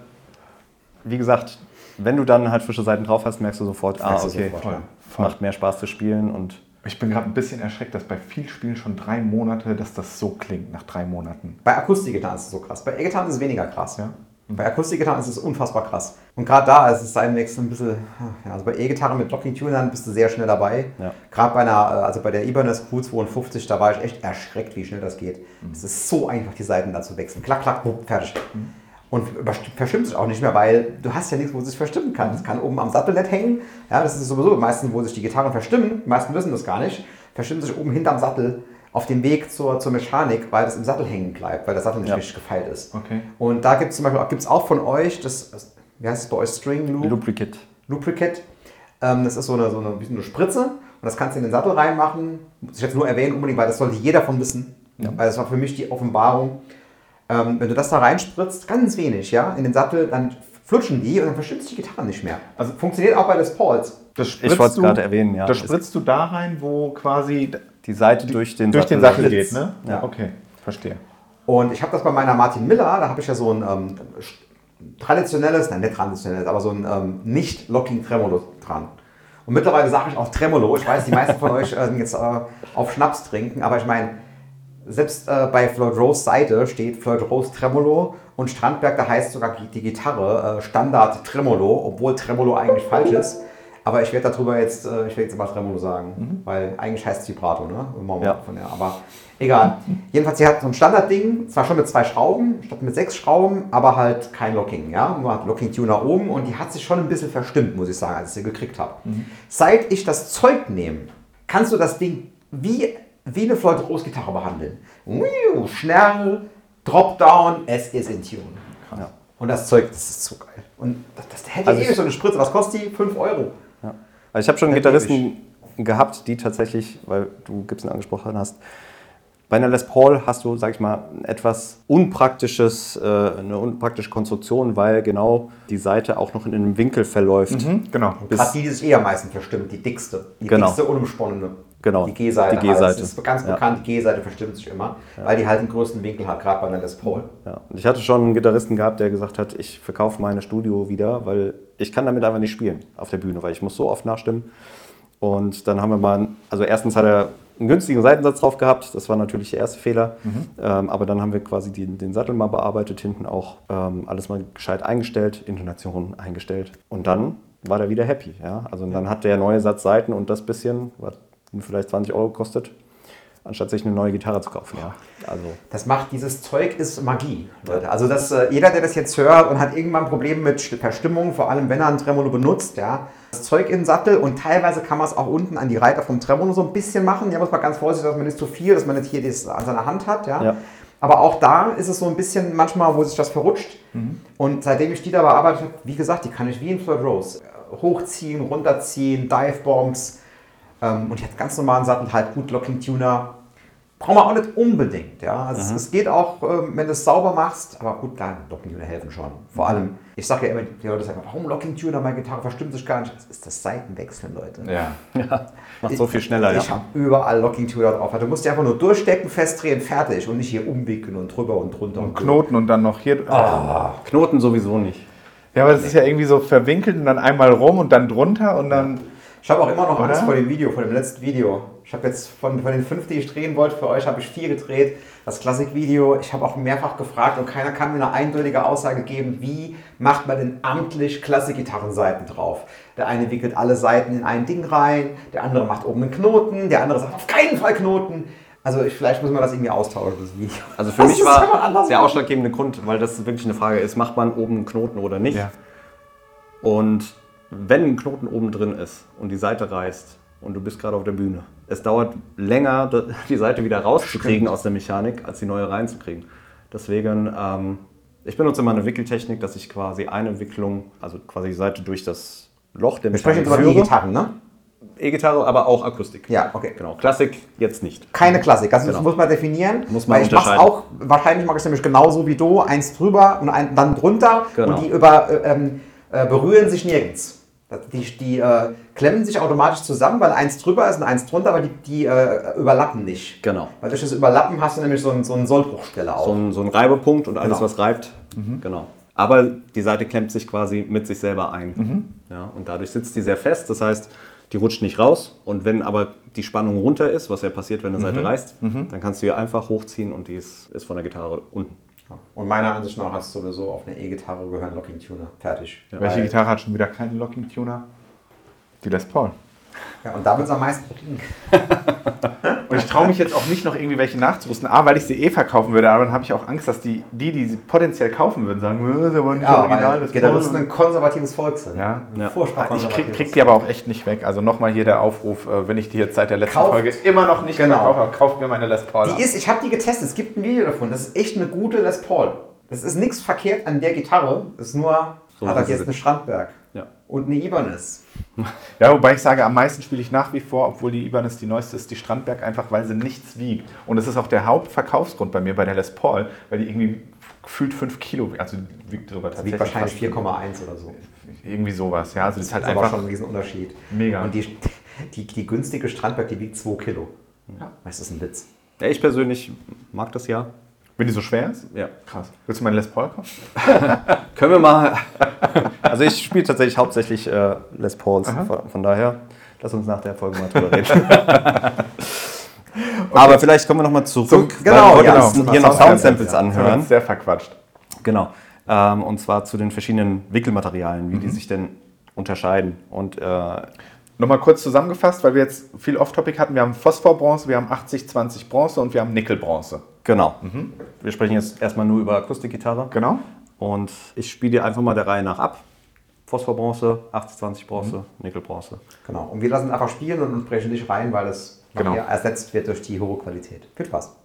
wie gesagt, wenn du dann halt frische Seiten drauf hast, merkst du sofort, ah, okay, sofort, ja. macht mehr Spaß zu spielen und ich bin gerade ein bisschen erschreckt, dass bei vielen Spielen schon drei Monate, dass das so klingt nach drei Monaten. Bei Akustikgitarren ist es so krass. Bei E-Gitarren ist es weniger krass. Ja. Bei Akustikgitarren ist es unfassbar krass. Und gerade da ist es ein Wechsel ein bisschen, ja, also bei E-Gitarren mit Locking-Tunern bist du sehr schnell dabei. Ja. Gerade bei einer, äh, also bei der Ibanez Q52, da war ich echt erschreckt, wie schnell das geht. Mhm. Es ist so einfach, die Seiten da zu wechseln. Klack, klack, fertig. Mhm und verstimmt sich auch nicht mehr, weil du hast ja nichts, wo es sich verstimmen kann. Es kann oben am Sattel nicht hängen. Ja, das ist sowieso meistens, wo sich die Gitarren verstimmen. Die meisten wissen das gar nicht. Verstimmen sich oben hinterm Sattel auf dem Weg zur, zur Mechanik, weil das im Sattel hängen bleibt, weil der Sattel nicht ja. richtig gefeilt ist. Okay. Und da gibt es zum Beispiel gibt's auch von euch, das, wie heißt es bei euch, String Loop? Lubricate. Lubricate. Ähm, das ist so eine, so eine, eine Spritze und das kannst du in den Sattel reinmachen. Muss ich jetzt nur erwähnen unbedingt, weil das sollte jeder von wissen. Ja. Weil das war für mich die Offenbarung ähm, wenn du das da reinspritzt, ganz wenig, ja, in den Sattel, dann flutschen die und dann verschimmt die Gitarre nicht mehr. Also funktioniert auch bei Les Pauls. Das ich wollte es gerade erwähnen, ja. Das spritzt du da rein, wo quasi die Seite durch den durch Sattel, den Sattel geht, ne? Ja, okay, verstehe. Und ich habe das bei meiner Martin Miller, da habe ich ja so ein ähm, traditionelles, nein, nicht traditionelles, aber so ein ähm, nicht Locking Tremolo dran. Und mittlerweile sage ich auch Tremolo. Ich weiß, die meisten von euch äh, jetzt äh, auf Schnaps trinken, aber ich meine, selbst äh, bei Floyd Rose Seite steht Floyd Rose Tremolo und Strandberg, da heißt sogar die Gitarre äh, Standard Tremolo, obwohl Tremolo eigentlich falsch ist. Aber ich werde darüber jetzt, äh, ich werde jetzt immer Tremolo sagen, mhm. weil eigentlich heißt es Vibrato, ne? Ja. Von der, aber egal. Jedenfalls, sie hat so ein Standardding, zwar schon mit zwei Schrauben, statt mit sechs Schrauben, aber halt kein Locking, ja? Nur hat Locking-Tuner oben und die hat sich schon ein bisschen verstimmt, muss ich sagen, als ich sie gekriegt habe. Mhm. Seit ich das Zeug nehme, kannst du das Ding wie wie eine Floyd Rose Gitarre behandeln. Schnell, Dropdown, es ist in Tune. Ja. Und das Zeug, das ist so geil. Und das, das hätte also ewig so eine Spritze. Was kostet die? 5 Euro. Also ich habe schon Gitarristen gehabt, die tatsächlich, weil du Gibson angesprochen hast, bei einer Les Paul hast du, sag ich mal, etwas unpraktisches, äh, eine unpraktische Konstruktion, weil genau die Seite auch noch in einem Winkel verläuft. Mhm, genau. Gerade die, die sich eher meistens verstimmt, die dickste. Die genau. dickste unumsponnene. Genau. Die G-Seite. Die G-Seite. Das ist ganz bekannt, die G-Seite verstimmt sich immer, ja. weil die halt den größten Winkel hat, gerade bei einer Les Paul. Ja. Und ich hatte schon einen Gitarristen gehabt, der gesagt hat, ich verkaufe meine Studio wieder, weil ich kann damit einfach nicht spielen auf der Bühne, weil ich muss so oft nachstimmen. Und dann haben wir mal, also erstens hat er einen günstigen Seitensatz drauf gehabt. Das war natürlich der erste Fehler. Mhm. Ähm, aber dann haben wir quasi die, den Sattel mal bearbeitet, hinten auch ähm, alles mal gescheit eingestellt, Intonation eingestellt. Und dann war der wieder happy. Ja? Also dann hat der neue Satz Seiten und das bisschen, was vielleicht 20 Euro kostet, anstatt sich eine neue Gitarre zu kaufen. Ja. Also. Das macht, dieses Zeug ist Magie, Leute. Also das, äh, jeder, der das jetzt hört und hat irgendwann Probleme mit Verstimmung, vor allem wenn er ein Tremolo benutzt, ja, das Zeug in den Sattel und teilweise kann man es auch unten an die Reiter vom Tremolo so ein bisschen machen. Ja, muss man ganz vorsichtig, dass man nicht zu viel, dass man nicht hier das an seiner Hand hat, ja. ja. Aber auch da ist es so ein bisschen manchmal, wo sich das verrutscht. Mhm. Und seitdem ich die da bearbeitet habe, wie gesagt, die kann ich wie in Floyd Rose hochziehen, runterziehen, Dive Bombs. Ähm, und ich hatte ganz normalen Sattel, halt gut Locking Tuner, Brauchen wir auch nicht unbedingt. Ja? Also es, geht auch, ähm, wenn du es sauber machst, aber gut, klar, Locking-Tuner helfen schon. Vor allem, ich sage ja immer, die Leute sagen, warum Locking-Tuner, meine Gitarre verstimmt sich gar nicht. Das ist das Seitenwechseln, Leute. Ja, ja. macht so viel schneller. Ich, ja. habe überall Locking-Tuner drauf. Du musst die einfach nur durchstecken, festdrehen, fertig und nicht hier umwickeln und drüber und drunter. Und, und Knoten und dann noch hier. Oh. Knoten sowieso nicht. Ja, aber das ist ja irgendwie so verwinkelt und dann einmal rum und dann drunter und dann... Ich habe auch immer noch Angst vor dem Video, vor dem letzten Video. Ich habe jetzt von, von den fünf, die ich drehen wollte, für euch habe ich vier gedreht. Das Klassikvideo, ich habe auch mehrfach gefragt und keiner kann mir eine eindeutige Aussage geben, wie macht man denn amtlich Klassikgitarrenseiten drauf. Der eine wickelt alle Seiten in ein Ding rein, der andere macht oben einen Knoten, der andere sagt auf keinen Fall Knoten. Also ich, vielleicht muss man das irgendwie austauschen, das Video. Also für das mich war der ausschlaggebende Grund, weil das wirklich eine Frage ist, macht man oben einen Knoten oder nicht? Ja. Und wenn ein Knoten oben drin ist und die Seite reißt und du bist gerade auf der Bühne, es dauert länger, die Seite wieder rauszukriegen aus der Mechanik, als die neue reinzukriegen. Deswegen, ähm, ich benutze immer eine Wickeltechnik, dass ich quasi eine Wicklung, also quasi die Seite durch das Loch der Mechanik Wir sprechen über E-Gitarren, ne? E-Gitarre, aber auch Akustik. Ja, okay. Genau. Klassik jetzt nicht. Keine Klassik. Also genau. das muss man definieren. Muss man weil ich mache auch, wahrscheinlich mache ich es nämlich genauso wie du, eins drüber und ein, dann drunter genau. und die über, äh, ähm, äh, berühren sich nirgends. Die, die äh, klemmen sich automatisch zusammen, weil eins drüber ist und eins drunter, aber die, die äh, überlappen nicht. Genau. Weil durch das Überlappen hast du nämlich so, ein, so einen Sollbruchstelle auch. So ein, so ein Reibepunkt und alles, genau. was reibt. Mhm. Genau. Aber die Seite klemmt sich quasi mit sich selber ein. Mhm. Ja, und dadurch sitzt die sehr fest. Das heißt, die rutscht nicht raus. Und wenn aber die Spannung runter ist, was ja passiert, wenn eine Seite mhm. reißt, mhm. dann kannst du sie einfach hochziehen und die ist, ist von der Gitarre unten. Und meiner Ansicht nach hast du sowieso auf eine E-Gitarre gehören Locking Tuner. Fertig. Ja, Welche Gitarre hat schon wieder keinen Locking Tuner? Die Les Paul. Ja, und damit es am meisten verdient. und ich traue mich jetzt auch nicht noch irgendwie welche nachzurüsten. A, weil ich sie eh verkaufen würde, aber dann habe ich auch Angst, dass die, die, die sie potenziell kaufen würden, sagen, äh, das ist aber nicht ja, original. Das Gitarristen ein konservatives Volk sind. Ja. ja. Furchtbar ich krieg, krieg, die aber auch echt nicht weg. Also nochmal hier der Aufruf, äh, wenn ich die jetzt seit der letzten kauft, Folge immer noch nicht genau. kaufe, kauft mir meine Les Paul. Die ist, ich habe die getestet, es gibt ein Video davon. Das ist echt eine gute Les Paul. Das ist nichts verkehrt an der Gitarre, das ist nur, so hat er jetzt eine Strandberg ja. und eine Ibanez. Ja, wobei ich sage, am meisten spiele ich nach wie vor, obwohl die Ibanez die neueste ist, die Strandberg einfach, weil sie nichts wiegt. Und das ist auch der Hauptverkaufsgrund bei mir bei der Les Paul, weil die irgendwie gefühlt 5 Kilo, also wiegt darüber tatsächlich. Wiegt wahrscheinlich 4,1 oder so. Irgendwie sowas, ja. Also das ist halt einfach schon ein Riesenunterschied. Mega. Und die, die, die günstige Strandberg, die wiegt 2 Kilo. Ja. Das ist ein Witz. Ja, ich persönlich mag das ja. Wenn die so schwer ist? Ja. Krass. Willst du meine Les Paul kaufen? Können wir mal. also ich spiele tatsächlich hauptsächlich äh, Les Pauls. Von, von, daher, lass uns nach der Folge mal drüber reden. okay. Aber vielleicht kommen wir nochmal zurück, Zum, genau, wir genau. uns hier noch Soundsamples ja. anhören. Sehr verquatscht. Genau. Ähm, und zwar zu den verschiedenen Wickelmaterialien, wie mhm. die sich denn unterscheiden. Und äh, Nochmal kurz zusammengefasst, weil wir jetzt viel Off-Topic hatten. Wir haben Phosphorbronze, wir haben 80-20 Bronze und wir haben Nickelbronze. Genau. Mhm. Wir sprechen jetzt erstmal nur über Akustikgitarre. Genau. Und ich spiele dir einfach mal der Reihe nach ab. Phosphor-Bronze, 80-20 Bronze, mhm. Nickel-Bronze. Genau. Und wir lassen einfach spielen und sprechen nicht rein, weil es genau. ersetzt wird durch die hohe Qualität. Viel Spaß.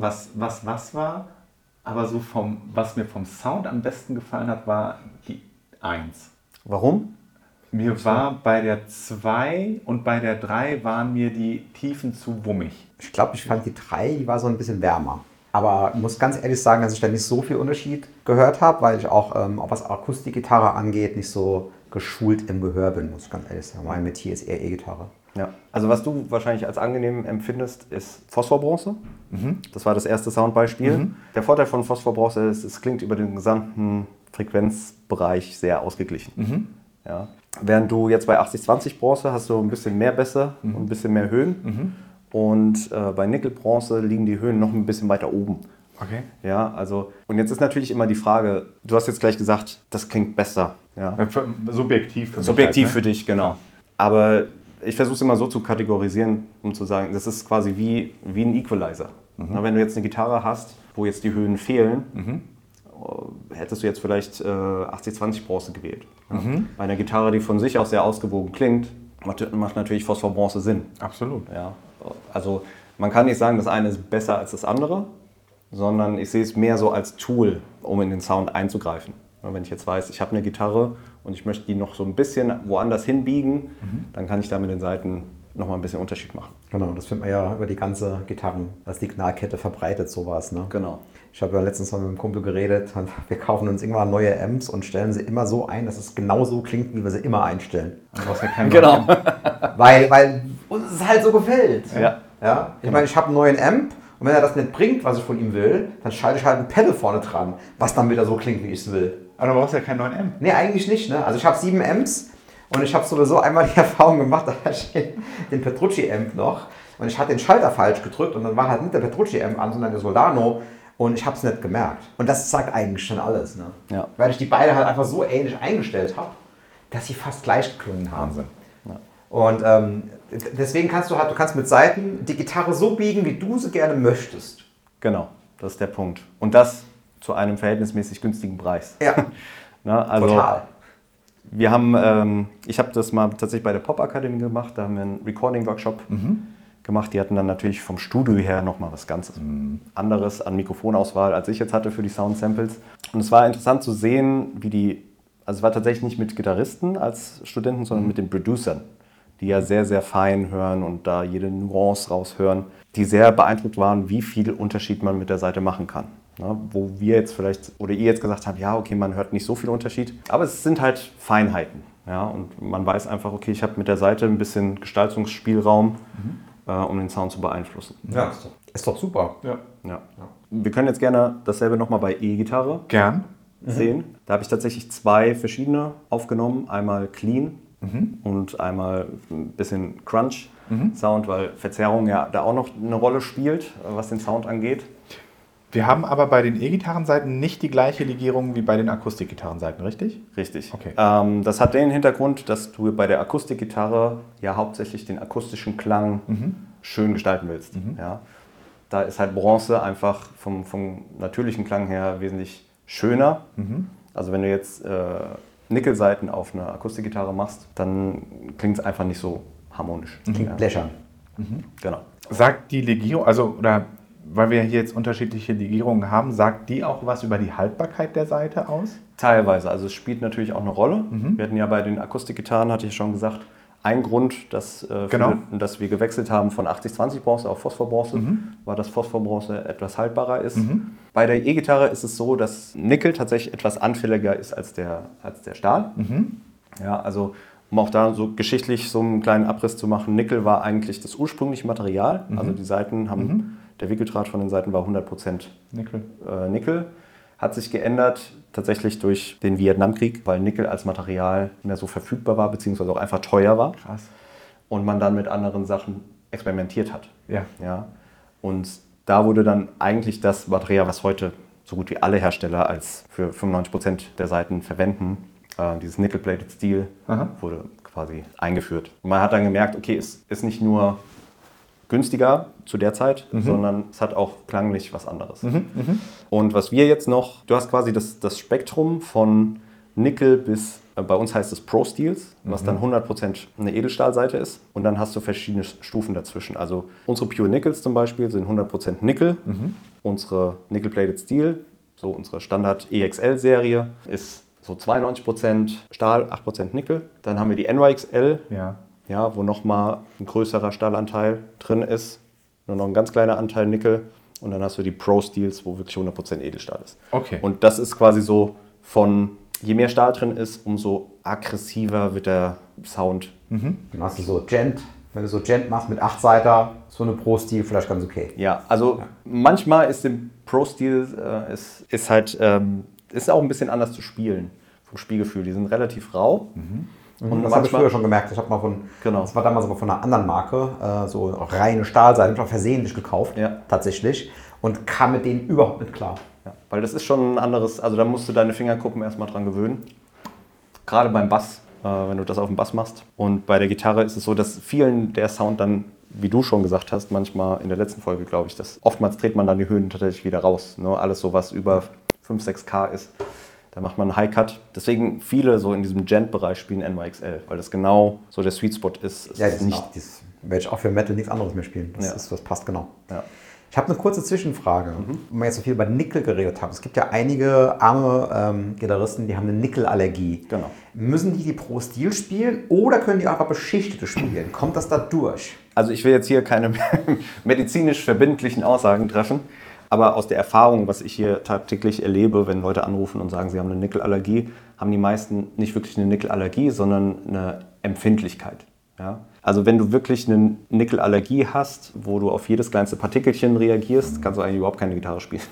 Jetzt nur raten, was was, was war. Aber so vom, was mir vom Sound am besten gefallen hat, war die 1. Warum? Mir war bei der 2 und bei der 3 waren mir die Tiefen zu wummig. Ich glaube, ich fand die 3, die war so ein bisschen wärmer. Aber ich muss ganz ehrlich sagen, dass ich da nicht so viel Unterschied gehört habe, weil ich auch, ähm, auch was Akustikgitarre angeht, nicht so geschult im Gehör bin, muss ich ganz ehrlich sagen. Mein Metier ist eher E-Gitarre. Ja. Also was du wahrscheinlich als angenehm empfindest, ist Phosphorbronze. Mhm. Das war das erste Soundbeispiel. Der Vorteil von Phosphorbronze ist, es klingt über den gesamten Frequenzbereich sehr ausgeglichen. Mhm. Ja. Während du jetzt bei 80-20 Bronze hast du ein bisschen mehr Bässe Mhm. und ein bisschen mehr Höhen. Und äh, bei Nickelbronze liegen die Höhen noch ein bisschen weiter oben. Okay. Ja, also, und jetzt ist natürlich immer die Frage, du hast jetzt gleich gesagt, das klingt besser. Ja. Subjektiv. für Subjektiv halt, für ne? dich, genau. Aber ich versuche es immer so zu kategorisieren, um zu sagen, das ist quasi wie, wie ein Equalizer. Na, wenn du jetzt eine Gitarre hast, wo jetzt die Höhen fehlen, äh, hättest du jetzt vielleicht äh, 80-20 Bronze gewählt. Ja. Bei einer Gitarre, die von sich aus sehr ausgewogen klingt, macht, macht natürlich Phosphor-Bronze Sinn. Absolut. Ja. Also man kann nicht sagen, das eine ist besser als das andere, sondern ich sehe es mehr so als Tool, um in den Sound einzugreifen. Wenn ich jetzt weiß, ich habe eine Gitarre und ich möchte die noch so ein bisschen woanders hinbiegen, dann kann ich da mit den Seiten nochmal ein bisschen Unterschied machen. Genau, das findet man ja über die ganze Gitarren, das Signalkette verbreitet, sowas. Ne? Genau. Ich habe ja letztens mal mit einem Kumpel geredet und wir kaufen uns irgendwann neue Amps und stellen sie immer so ein, dass es genau so klingt, wie wir sie immer einstellen. Ja keinen Genau. Weil, weil uns es halt so gefällt. Ja. Ja? Ich meine, ich habe einen neuen Amp und wenn er das nicht bringt, was ich von ihm will, dann schalte ich halt ein Pedal vorne dran, was dann wieder so klingt, wie ich es will. Aber du brauchst ja keinen neuen Amp. Nee, eigentlich nicht. Ne? Also ich habe sieben Amps und ich habe sowieso einmal die Erfahrung gemacht, da hatte ich den, Petrucci-Amp noch und ich hatte den Schalter falsch gedrückt und dann war halt nicht der Petrucci-Amp an, sondern der Solano und ich habe es nicht gemerkt. Und das sagt eigentlich schon alles. Ne? Ja. Weil ich die beide halt einfach so ähnlich eingestellt habe, dass sie fast gleich geklungen haben. Wahnsinn. Und ähm, deswegen kannst du halt, du kannst mit Seiten die Gitarre so biegen, wie du sie gerne möchtest. Genau, das ist der Punkt. Und das zu einem verhältnismäßig günstigen Preis. Ja, Na, also total. Wir haben, ähm, ich habe das mal tatsächlich bei der Pop Akademie gemacht, da haben wir einen Recording-Workshop gemacht. Die hatten dann natürlich vom Studio her nochmal was ganz anderes an Mikrofonauswahl, als ich jetzt hatte für die Sound Samples. Und es war interessant zu sehen, wie die, also es war tatsächlich nicht mit Gitarristen als Studenten, sondern mit den Producern, die ja sehr, sehr fein hören und da jede Nuance raushören, die sehr beeindruckt waren, wie viel Unterschied man mit der Seite machen kann. Ja, wo wir jetzt vielleicht, oder ihr jetzt gesagt habt, ja, okay, man hört nicht so viel Unterschied, aber es sind halt Feinheiten. Ja, und man weiß einfach, okay, ich habe mit der Seite ein bisschen Gestaltungsspielraum, äh, um den Sound zu beeinflussen. Ja, ist doch, ist doch super. Ja. Ja. Wir können jetzt gerne dasselbe nochmal bei E-Gitarre Gern. sehen. Da habe ich tatsächlich zwei verschiedene aufgenommen. Einmal Clean und einmal ein bisschen Crunch-Sound, weil Verzerrung ja da auch noch eine Rolle spielt, äh, was den Sound angeht. Wir haben aber bei den E-Gitarrenseiten nicht die gleiche Legierung wie bei den Akustikgitarrenseiten, richtig? Richtig. Okay. Ähm, das hat den Hintergrund, dass du bei der Akustikgitarre ja hauptsächlich den akustischen Klang schön gestalten willst. Ja. Da ist halt Bronze einfach vom, vom natürlichen Klang her wesentlich schöner. Also wenn du jetzt äh, Nickelseiten auf eine Akustikgitarre machst, dann klingt es einfach nicht so harmonisch. Klingt Ja. blechern. Genau. Sagt die Legierung, also, oder weil wir hier jetzt unterschiedliche Legierungen haben, sagt die auch was über die Haltbarkeit der Seite aus? Teilweise. Also es spielt natürlich auch eine Rolle. Wir hatten ja bei den Akustikgitarren, hatte ich schon gesagt, ein Grund, dass, äh, Genau. für, dass wir gewechselt haben von 80-20 Bronze auf Phosphorbronze, war, dass Phosphorbronze etwas haltbarer ist. Bei der E-Gitarre ist es so, dass Nickel tatsächlich etwas anfälliger ist als der, als der Stahl. Ja, also um auch da so geschichtlich so einen kleinen Abriss zu machen, Nickel war eigentlich das ursprüngliche Material. Also die Seiten haben, der Wickeldraht von den Seiten war 100% Nickel. äh, Nickel. Hat sich geändert tatsächlich durch den Vietnamkrieg, weil Nickel als Material mehr so verfügbar war, beziehungsweise auch einfach teuer war. Krass. Und man dann mit anderen Sachen experimentiert hat. Ja. Ja. Und da wurde dann eigentlich das Material, was heute so gut wie alle Hersteller als für 95% der Seiten verwenden, äh, dieses Nickel-Plated Steel, Aha. wurde quasi eingeführt. Und man hat dann gemerkt, okay, es ist nicht nur günstiger zu der Zeit, sondern es hat auch klanglich was anderes. Und was wir jetzt noch, du hast quasi das, das Spektrum von Nickel bis Äh, Bei uns heißt es Pro Steels, was dann 100% eine Edelstahlseite ist. Und dann hast du verschiedene Stufen dazwischen. Also unsere Pure Nickels zum Beispiel sind 100% Nickel. Unsere Nickel Plated Steel, so unsere Standard EXL-Serie, ist so 92% Stahl, 8% Nickel. Dann haben wir die NYXL, Ja. Ja, wo nochmal ein größerer Stahlanteil drin ist. Nur noch ein ganz kleiner Anteil Nickel. Und dann hast du die Pro Steels, wo wirklich 100% Edelstahl ist. Okay. Und das ist quasi so von, je mehr Stahl drin ist, umso aggressiver wird der Sound. Dann hast du so Gent. Wenn du so Gent machst mit 8 Seiter, so eine Pro-Stil vielleicht ganz okay. Ja, also manchmal ist dem Pro Steel äh, ist, ist halt ähm, ist auch ein bisschen anders zu spielen vom Spielgefühl. Die sind relativ rau. Und das habe ich früher schon gemerkt. Ich habe mal von, Genau. das war damals aber von einer anderen Marke, äh, so reine Stahlseite, ich habe versehentlich gekauft, Ja. tatsächlich, und kam mit denen überhaupt nicht klar. Ja, weil das ist schon ein anderes, also da musst du deine Fingerkuppen erstmal dran gewöhnen. Gerade beim Bass, äh, wenn du das auf dem Bass machst. Und bei der Gitarre ist es so, dass vielen der Sound dann, wie du schon gesagt hast, manchmal in der letzten Folge, glaube ich, dass oftmals dreht man dann die Höhen tatsächlich wieder raus. Ne? Alles so, was über 5, 6 K ist. Da macht man einen High-Cut. Deswegen viele so in diesem Gent-Bereich spielen NYXL, weil das genau so der Sweet Spot ist. Es Ja, ist das nicht. Auch, dieses, werde ich auch für Metal nichts anderes mehr spielen. Das, Ja. ist, das passt genau. Ja. Ich habe eine kurze Zwischenfrage, wenn wir jetzt so viel über Nickel geredet haben. Es gibt ja einige arme ähm, Gitarristen, die haben eine Nickelallergie. Genau. Müssen die die Pro Stil spielen oder können die einfach beschichtete spielen? Kommt das da durch? Also ich will jetzt hier keine medizinisch verbindlichen Aussagen treffen, aber aus der Erfahrung, was ich hier tagtäglich erlebe, wenn Leute anrufen und sagen, sie haben eine Nickelallergie, haben die meisten nicht wirklich eine Nickelallergie, sondern eine Empfindlichkeit. Ja? Also wenn du wirklich eine Nickelallergie hast, wo du auf jedes kleinste Partikelchen reagierst, kannst du eigentlich überhaupt keine Gitarre spielen.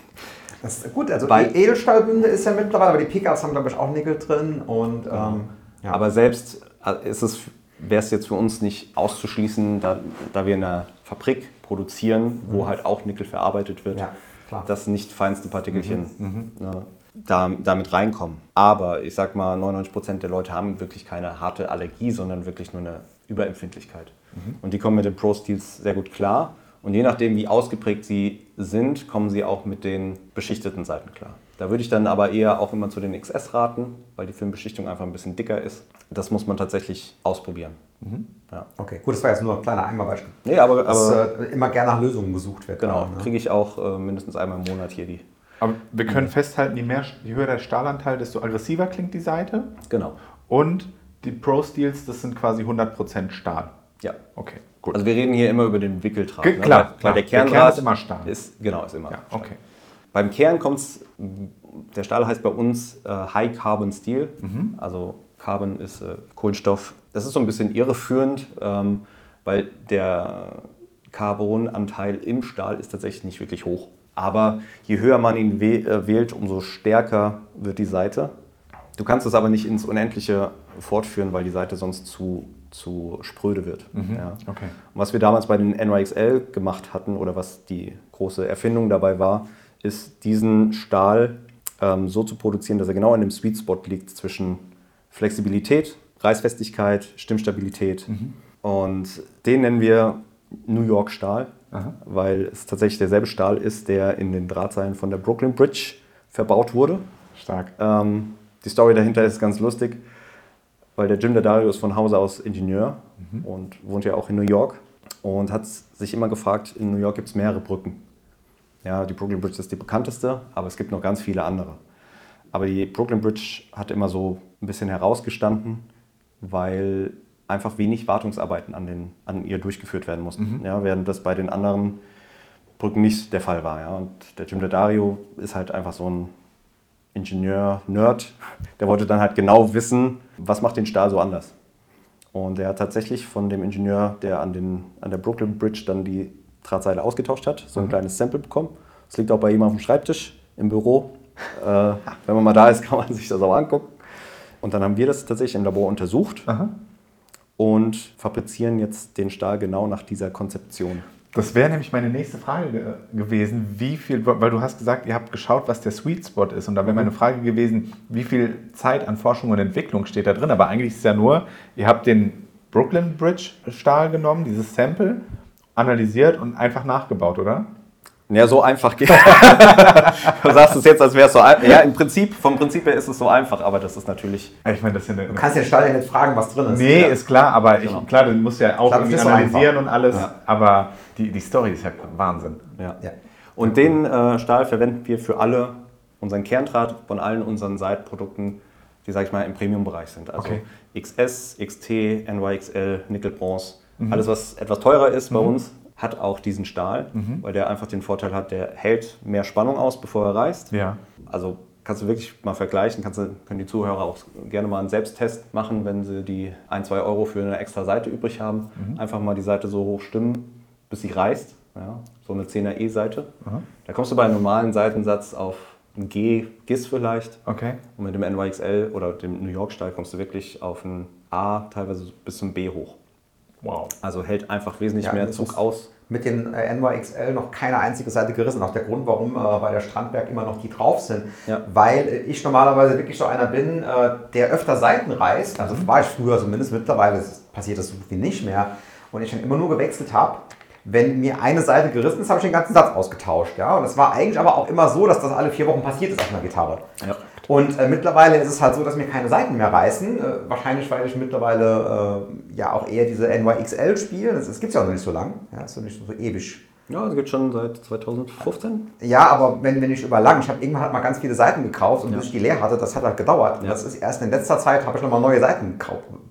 Das ist gut, also Weil- die Edelstahlbünde ist ja mittlerweile, aber die Pickups haben, glaube ich, auch Nickel drin. Und ähm, ja. Aber selbst äh, ist es, wäre es jetzt für uns nicht auszuschließen, da, da wir in einer Fabrik produzieren, wo halt auch Nickel verarbeitet wird, Mhm. Ja, klar. Mhm. dass nicht feinste Partikelchen ne, da, damit reinkommen. Aber ich sag mal, 99% der Leute haben wirklich keine harte Allergie, sondern wirklich nur eine Überempfindlichkeit. Mhm. Und die kommen mit den Pro Steels sehr gut klar. Und je nachdem, wie ausgeprägt sie sind, kommen sie auch mit den beschichteten Seiten klar. Da würde ich dann aber eher auch immer zu den XS raten, weil die Filmbeschichtung einfach ein bisschen dicker ist. Das muss man tatsächlich ausprobieren. Ja. okay, gut, das war jetzt nur ein kleiner Einmalbeispiel. Nee, aber, Dass aber äh, immer gerne nach Lösungen gesucht wird. genau, da, ne? kriege ich auch äh, mindestens einmal im Monat hier die. Aber wir können festhalten, je, mehr, je höher der Stahlanteil, desto aggressiver klingt die Seite. Genau. Und die Pro Steels, das sind quasi 100% Stahl. Ja. Okay, gut. Also wir reden hier immer über den Wickeldraht. Ge- klar, Weil- klar. weil der Der Kern Kerndraht ist immer Stahl. Ist, genau, ist immer. ja, okay. Beim Kern kommt es, der Stahl heißt bei uns äh, High Carbon Steel. Mhm. Also Carbon ist äh, Kohlenstoff. Das ist so ein bisschen irreführend, ähm, weil der Carbonanteil im Stahl ist tatsächlich nicht wirklich hoch. Aber je höher man ihn äh, wählt, umso stärker wird die Seite. Du kannst es aber nicht ins Unendliche fortführen, weil die Seite sonst zu, zu spröde wird. Ja. Okay. Und was wir damals bei den NYXL gemacht hatten oder was die große Erfindung dabei war, ist diesen Stahl ähm, so zu produzieren, dass er genau in dem Sweet Spot liegt zwischen Flexibilität, Reißfestigkeit, Stimmstabilität. Und den nennen wir New York Stahl, Aha. weil es tatsächlich derselbe Stahl ist, der in den Drahtseilen von der Brooklyn Bridge verbaut wurde. Stark. Ähm, die Story dahinter ist ganz lustig, weil der Jim Daddario ist von Hause aus Ingenieur und wohnt ja auch in New York und hat sich immer gefragt, in New York gibt es mehrere Brücken. Ja, die Brooklyn Bridge ist die bekannteste, aber es gibt noch ganz viele andere. Aber die Brooklyn Bridge hat immer so ein bisschen herausgestanden, weil einfach wenig Wartungsarbeiten an, den, an ihr durchgeführt werden mussten. Ja, während das bei den anderen Brücken nicht der Fall war. Ja. Und der Jim Daddario ist halt einfach so ein Ingenieur-Nerd. Der wollte dann halt genau wissen, was macht den Stahl so anders. Und er hat tatsächlich von dem Ingenieur, der an, den, an der Brooklyn Bridge dann die Drahtseile ausgetauscht hat, so ein kleines Sample bekommen. Das liegt auch bei ihm auf dem Schreibtisch im Büro. Äh, wenn man mal da ist, kann man sich das auch angucken. Und dann haben wir das tatsächlich im Labor untersucht Aha. und fabrizieren jetzt den Stahl genau nach dieser Konzeption. Das wäre nämlich meine nächste Frage ge gewesen, wie viel, weil du hast gesagt, ihr habt geschaut, was der Sweet Spot ist. Und da wäre meine Frage gewesen, wie viel Zeit an Forschung und Entwicklung steht da drin. Aber eigentlich ist es ja nur, ihr habt den Brooklyn Bridge Stahl genommen, dieses Sample, analysiert und einfach nachgebaut, oder? Ja, so einfach geht. du sagst es jetzt, als wäre es so einfach. Ja, im Prinzip, vom Prinzip her ist es so einfach, aber das ist natürlich. Ich meine, das eine, Du kannst ja nicht fragen, was drin ist. Nee, ja. ist klar, aber ich, Genau. klar, du musst ja auch Klar, irgendwie analysieren und alles, Ja. aber die, die Story ist ja Wahnsinn. Ja. Ja. Und den äh, Stahl verwenden wir für alle unseren Kerndraht von allen unseren Seitprodukten, die, sag ich mal, im Premium-Bereich sind. Also Okay. XS, XT, NYXL, Nickel Bronze. Mhm. Alles, was etwas teurer ist bei uns, hat auch diesen Stahl, Mhm. weil der einfach den Vorteil hat, der hält mehr Spannung aus, bevor er reißt. Ja. Also kannst du wirklich mal vergleichen, kannst können die Zuhörer auch gerne mal einen Selbsttest machen, wenn sie die 1, 2 Euro für eine extra Seite übrig haben. Mhm. Einfach mal die Seite so hoch stimmen, bis sie reißt. Ja, so eine 10er E-Seite. Da kommst du bei einem normalen Seitensatz auf ein G, GIS vielleicht. Okay. Und mit dem NYXL oder dem New York Stahl kommst du wirklich auf ein A, teilweise bis zum B hoch. Wow. Also hält einfach wesentlich Ja, mehr Zug aus. Mit den äh, NYXL noch keine einzige Seite gerissen. Auch der Grund, warum äh, bei der Strandberg immer noch die drauf sind. Ja. Weil äh, ich normalerweise wirklich so einer bin, äh, der öfter Seiten reißt. Also war ich früher zumindest. Mittlerweile passiert das so gut wie nicht mehr. Und ich dann immer nur gewechselt habe. Wenn mir eine Seite gerissen ist, habe ich den ganzen Satz ausgetauscht. Ja? Und es war eigentlich aber auch immer so, dass das alle vier Wochen passiert ist auf einer Gitarre. Ja. Und äh, mittlerweile ist es halt so, dass mir keine Seiten mehr reißen. Äh, wahrscheinlich, weil ich mittlerweile äh, ja auch eher diese NYXL spiele. Das, das gibt es ja auch noch nicht so lang. Ja, ist noch nicht so ewig. Ja, das gibt schon seit 2015. Ja, aber wenn, wenn ich überlang, ich habe irgendwann halt mal ganz viele Seiten gekauft und bis ich die leer hatte, das hat halt gedauert. Und Ja. Das ist erst in letzter Zeit, habe ich nochmal neue Seiten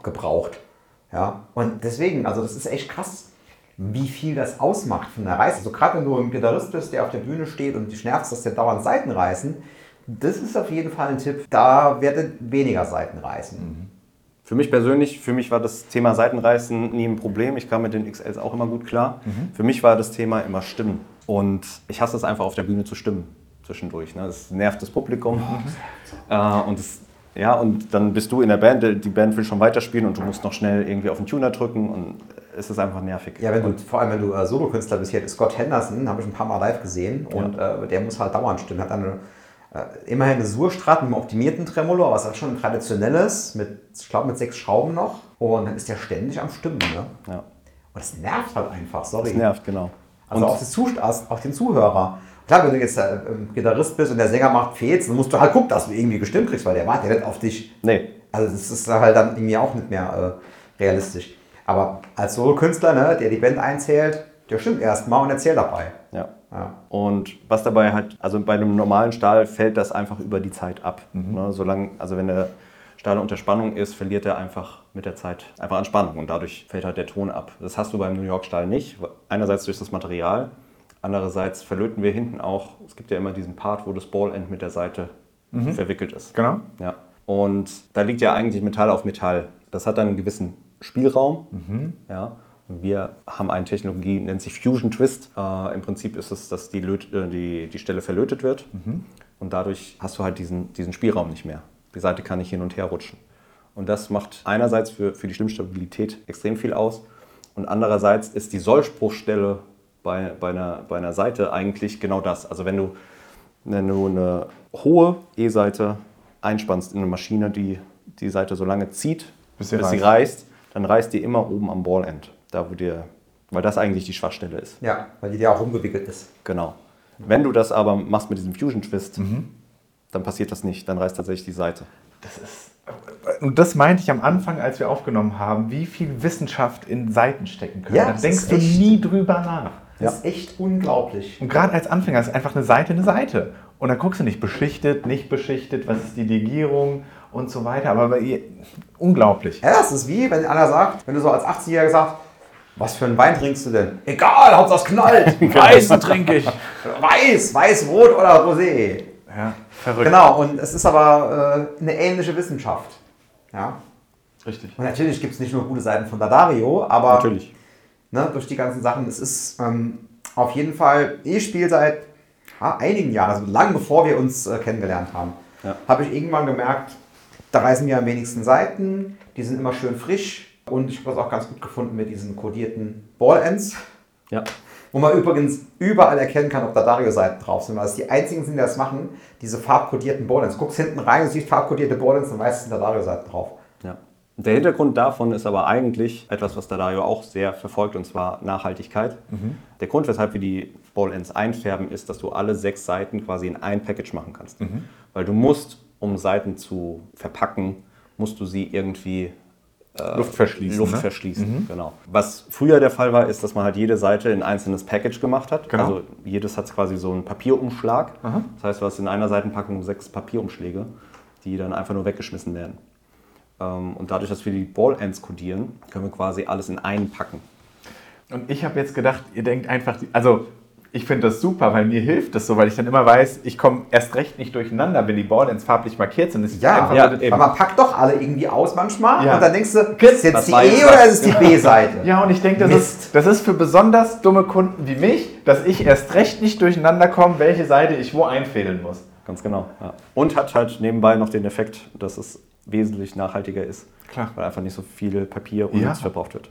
gebraucht. Ja, und deswegen, also das ist echt krass, wie viel das ausmacht von der Reiße. Also gerade wenn du ein Gitarrist bist, der auf der Bühne steht und dich nervt, dass der dauernd Seiten reißen, das ist auf jeden Fall ein Tipp. Da werdet weniger Seiten reißen. Für mich persönlich, für mich war das Thema Seitenreißen nie ein Problem. Ich kam mit den XLs auch immer gut klar. Für mich war das Thema immer Stimmen. Und ich hasse es einfach auf der Bühne zu stimmen zwischendurch. Ne? Das nervt das Publikum. Äh, und, das, ja, und dann bist du in der Band, die Band will schon weiterspielen und du musst noch schnell irgendwie auf den Tuner drücken und es ist einfach nervig. Ja, wenn du, vor allem wenn du äh, Solokünstler bist, hier Scott Henderson, habe ich ein paar Mal live gesehen und äh, der muss halt dauernd stimmen. Hat eine, immerhin eine Surstrat mit einem optimierten Tremolo, aber es ist schon ein traditionelles, mit, ich glaube mit sechs Schrauben noch. Und dann ist der ständig am Stimmen. Ne? Ja, Und das nervt halt einfach, sorry. das nervt, genau. Also auf, auf den Zuhörer. Klar, wenn du jetzt äh, ähm, Gitarrist bist und der Sänger macht Fehls, dann musst du halt gucken, dass du irgendwie gestimmt kriegst, weil der wartet ja nicht auf dich. Nee, Also das ist halt dann irgendwie auch nicht mehr äh, realistisch. Aber als Solokünstler, ne, der die Band einzählt, der stimmt erstmal und erzählt dabei. Ja. Und was dabei halt, also bei einem normalen Stahl fällt das einfach über die Zeit ab. Ne, solange, also wenn der Stahl unter Spannung ist, verliert er einfach mit der Zeit einfach an Spannung und dadurch fällt halt der Ton ab. Das hast du beim New York Stahl nicht. Einerseits durch das Material, andererseits verlöten wir hinten auch, es gibt ja immer diesen Part, wo das Ballend mit der Seite verwickelt ist. Genau. Ja. Und da liegt ja eigentlich Metall auf Metall. Das hat dann einen gewissen Spielraum. Ja. Wir haben eine Technologie, nennt sich Fusion Twist. Äh, Im Prinzip ist es, dass die, Löt äh, die, die Stelle verlötet wird. Und dadurch hast du halt diesen, diesen Spielraum nicht mehr. Die Seite kann nicht hin und her rutschen. Und das macht einerseits für, für die Stimmstabilität extrem viel aus. Und andererseits ist die Sollspruchstelle bei, bei, einer, bei einer Seite eigentlich genau das. Also wenn du, wenn du eine hohe E-Seite einspannst in eine Maschine, die die Seite so lange zieht, Bis bis, sie sie reißt. reißt, dann reißt die immer oben am Ballend. Da wo dir, weil das eigentlich die Schwachstelle ist. ja, weil die ja auch rumgewickelt ist. Genau. Wenn du das aber machst mit diesem Fusion Twist, dann passiert das nicht. Dann reißt tatsächlich die Seite. Und das meinte ich am Anfang, als wir aufgenommen haben, wie viel Wissenschaft in Seiten stecken können. Ja, da das denkst ist du echt- nie drüber nach. Das ist echt unglaublich. Und gerade als Anfänger ist einfach eine Seite eine Seite. Und dann guckst du nicht beschichtet, nicht beschichtet, was ist die Legierung und so weiter. Aber bei ihr, unglaublich. Ja, das ist wie, wenn einer sagt, wenn du so als 80-Jähriger sagst, was für einen Wein trinkst du denn? Egal, Hauptsache es knallt. Weißen trinke ich. Weiß, weiß, rot oder rosé. Ja, verrückt. Genau, und es ist aber äh, eine ähnliche Wissenschaft. Ja. Richtig. Und natürlich gibt es nicht nur gute Seiten von Dadario, aber Natürlich. ne, durch die ganzen Sachen, es ist ähm, auf jeden Fall, ich spiele seit ja, einigen Jahren, also lang bevor wir uns äh, kennengelernt haben, Ja. habe ich irgendwann gemerkt, da reißen mir am wenigsten Seiten, die sind immer schön frisch und ich habe das auch ganz gut gefunden mit diesen kodierten Ball-Ends, Ja. wo man übrigens überall erkennen kann, ob da Dario-Seiten drauf sind, weil es die einzigen sind, die das machen, diese farbkodierten Ball-Ends. Guckst hinten rein und siehst farbkodierte Ball-Ends, dann weißt es sind da Dario-Seiten drauf. Ja. Der Hintergrund davon ist aber eigentlich etwas, was Dadario auch sehr verfolgt, und zwar Nachhaltigkeit. Der Grund, weshalb wir die Ball-Ends einfärben, ist, dass du alle sechs Seiten quasi in ein Package machen kannst. Weil du musst, um Seiten zu verpacken, musst du sie irgendwie Luft verschließen. Luft ne? verschließen, genau. Was früher der Fall war, ist, dass man halt jede Seite in ein einzelnes Package gemacht hat. Genau. Also jedes hat quasi so einen Papierumschlag. Das heißt, du hast in einer Seitenpackung sechs Papierumschläge, die dann einfach nur weggeschmissen werden. Ähm, Und dadurch, dass wir die Ball-Ends codieren, können wir quasi alles in einen packen. Und ich habe jetzt gedacht, ihr denkt einfach, also ich finde das super, weil mir hilft das so, weil ich dann immer weiß, ich komme erst recht nicht durcheinander, wenn die Ballends farblich markiert sind. Ja, einfach ja, Aber man packt doch alle irgendwie aus manchmal Ja. und dann denkst du, ist jetzt Was die E oder das? ist es die B-Seite? Ja, und ich denke, das Mist. ist, das ist für besonders dumme Kunden wie mich, dass ich erst recht nicht durcheinander komme, welche Seite ich wo einfädeln muss. Ganz genau. Ja. Und hat halt nebenbei noch den Effekt, dass es wesentlich nachhaltiger ist. Klar. Weil einfach nicht so viel Papier Ja. unnütz verbraucht wird.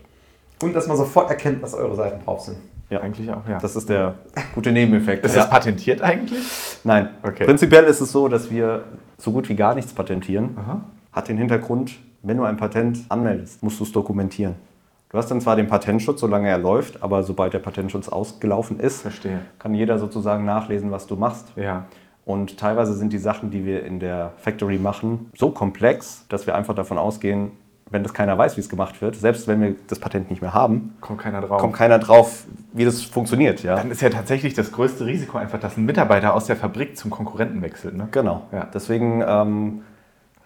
Und dass man sofort erkennt, dass eure Seiten drauf sind. Ja. Eigentlich auch, ja. Das ist der gute Nebeneffekt. ist ja. das patentiert eigentlich? Nein. Okay. Prinzipiell ist es so, dass wir so gut wie gar nichts patentieren. Aha. Hat den Hintergrund, wenn du ein Patent anmeldest, musst du es dokumentieren. Du hast dann zwar den Patentschutz, solange er läuft, aber sobald der Patentschutz ausgelaufen ist, Verstehe. kann jeder sozusagen nachlesen, was du machst. Ja. Und teilweise sind die Sachen, die wir in der Factory machen, so komplex, dass wir einfach davon ausgehen, wenn das keiner weiß, wie es gemacht wird, selbst wenn wir das Patent nicht mehr haben, Kommt keiner drauf. kommt keiner drauf, wie das funktioniert. Ja? Dann ist ja tatsächlich das größte Risiko einfach, dass ein Mitarbeiter aus der Fabrik zum Konkurrenten wechselt. Ne? Genau. Ja. Deswegen ähm,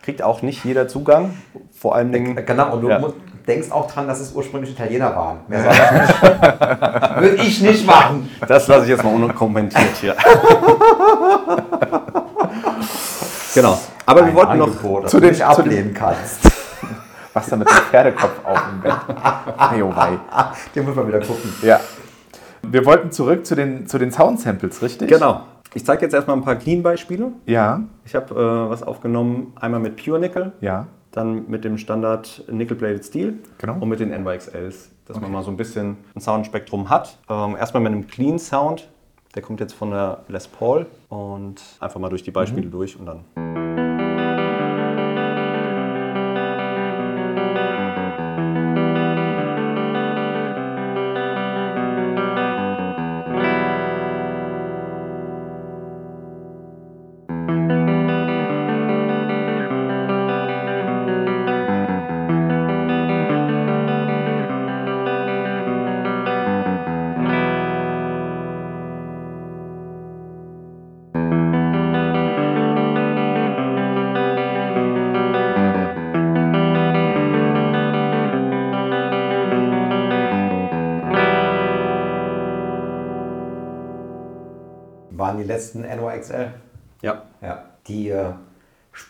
kriegt auch nicht jeder Zugang. Vor allen Dingen. Genau, und du Ja. denkst auch dran, dass es ursprünglich Italiener waren. Wer soll das nicht? Würde ich nicht machen. Das lasse ich jetzt mal unkommentiert hier. genau. Aber wir wollten noch. Angebot, das zu du den- den- ablehnen kannst. Was da mit dem Pferdekopf auf dem Bett. Ei, oh wei. Den muss man wieder gucken. Ja. Wir wollten zurück zu den, zu den Sound-Samples, richtig? Genau. Ich zeige jetzt erstmal ein paar Clean-Beispiele. Ja, Ich habe äh, was aufgenommen, einmal mit Pure Nickel, ja. dann mit dem Standard Nickel Bladed Steel Genau. und mit den NYXLs, dass man mal so ein bisschen ein Soundspektrum hat. Ähm, erstmal mit einem Clean Sound, der kommt jetzt von der Les Paul und einfach mal durch die Beispiele durch und dann.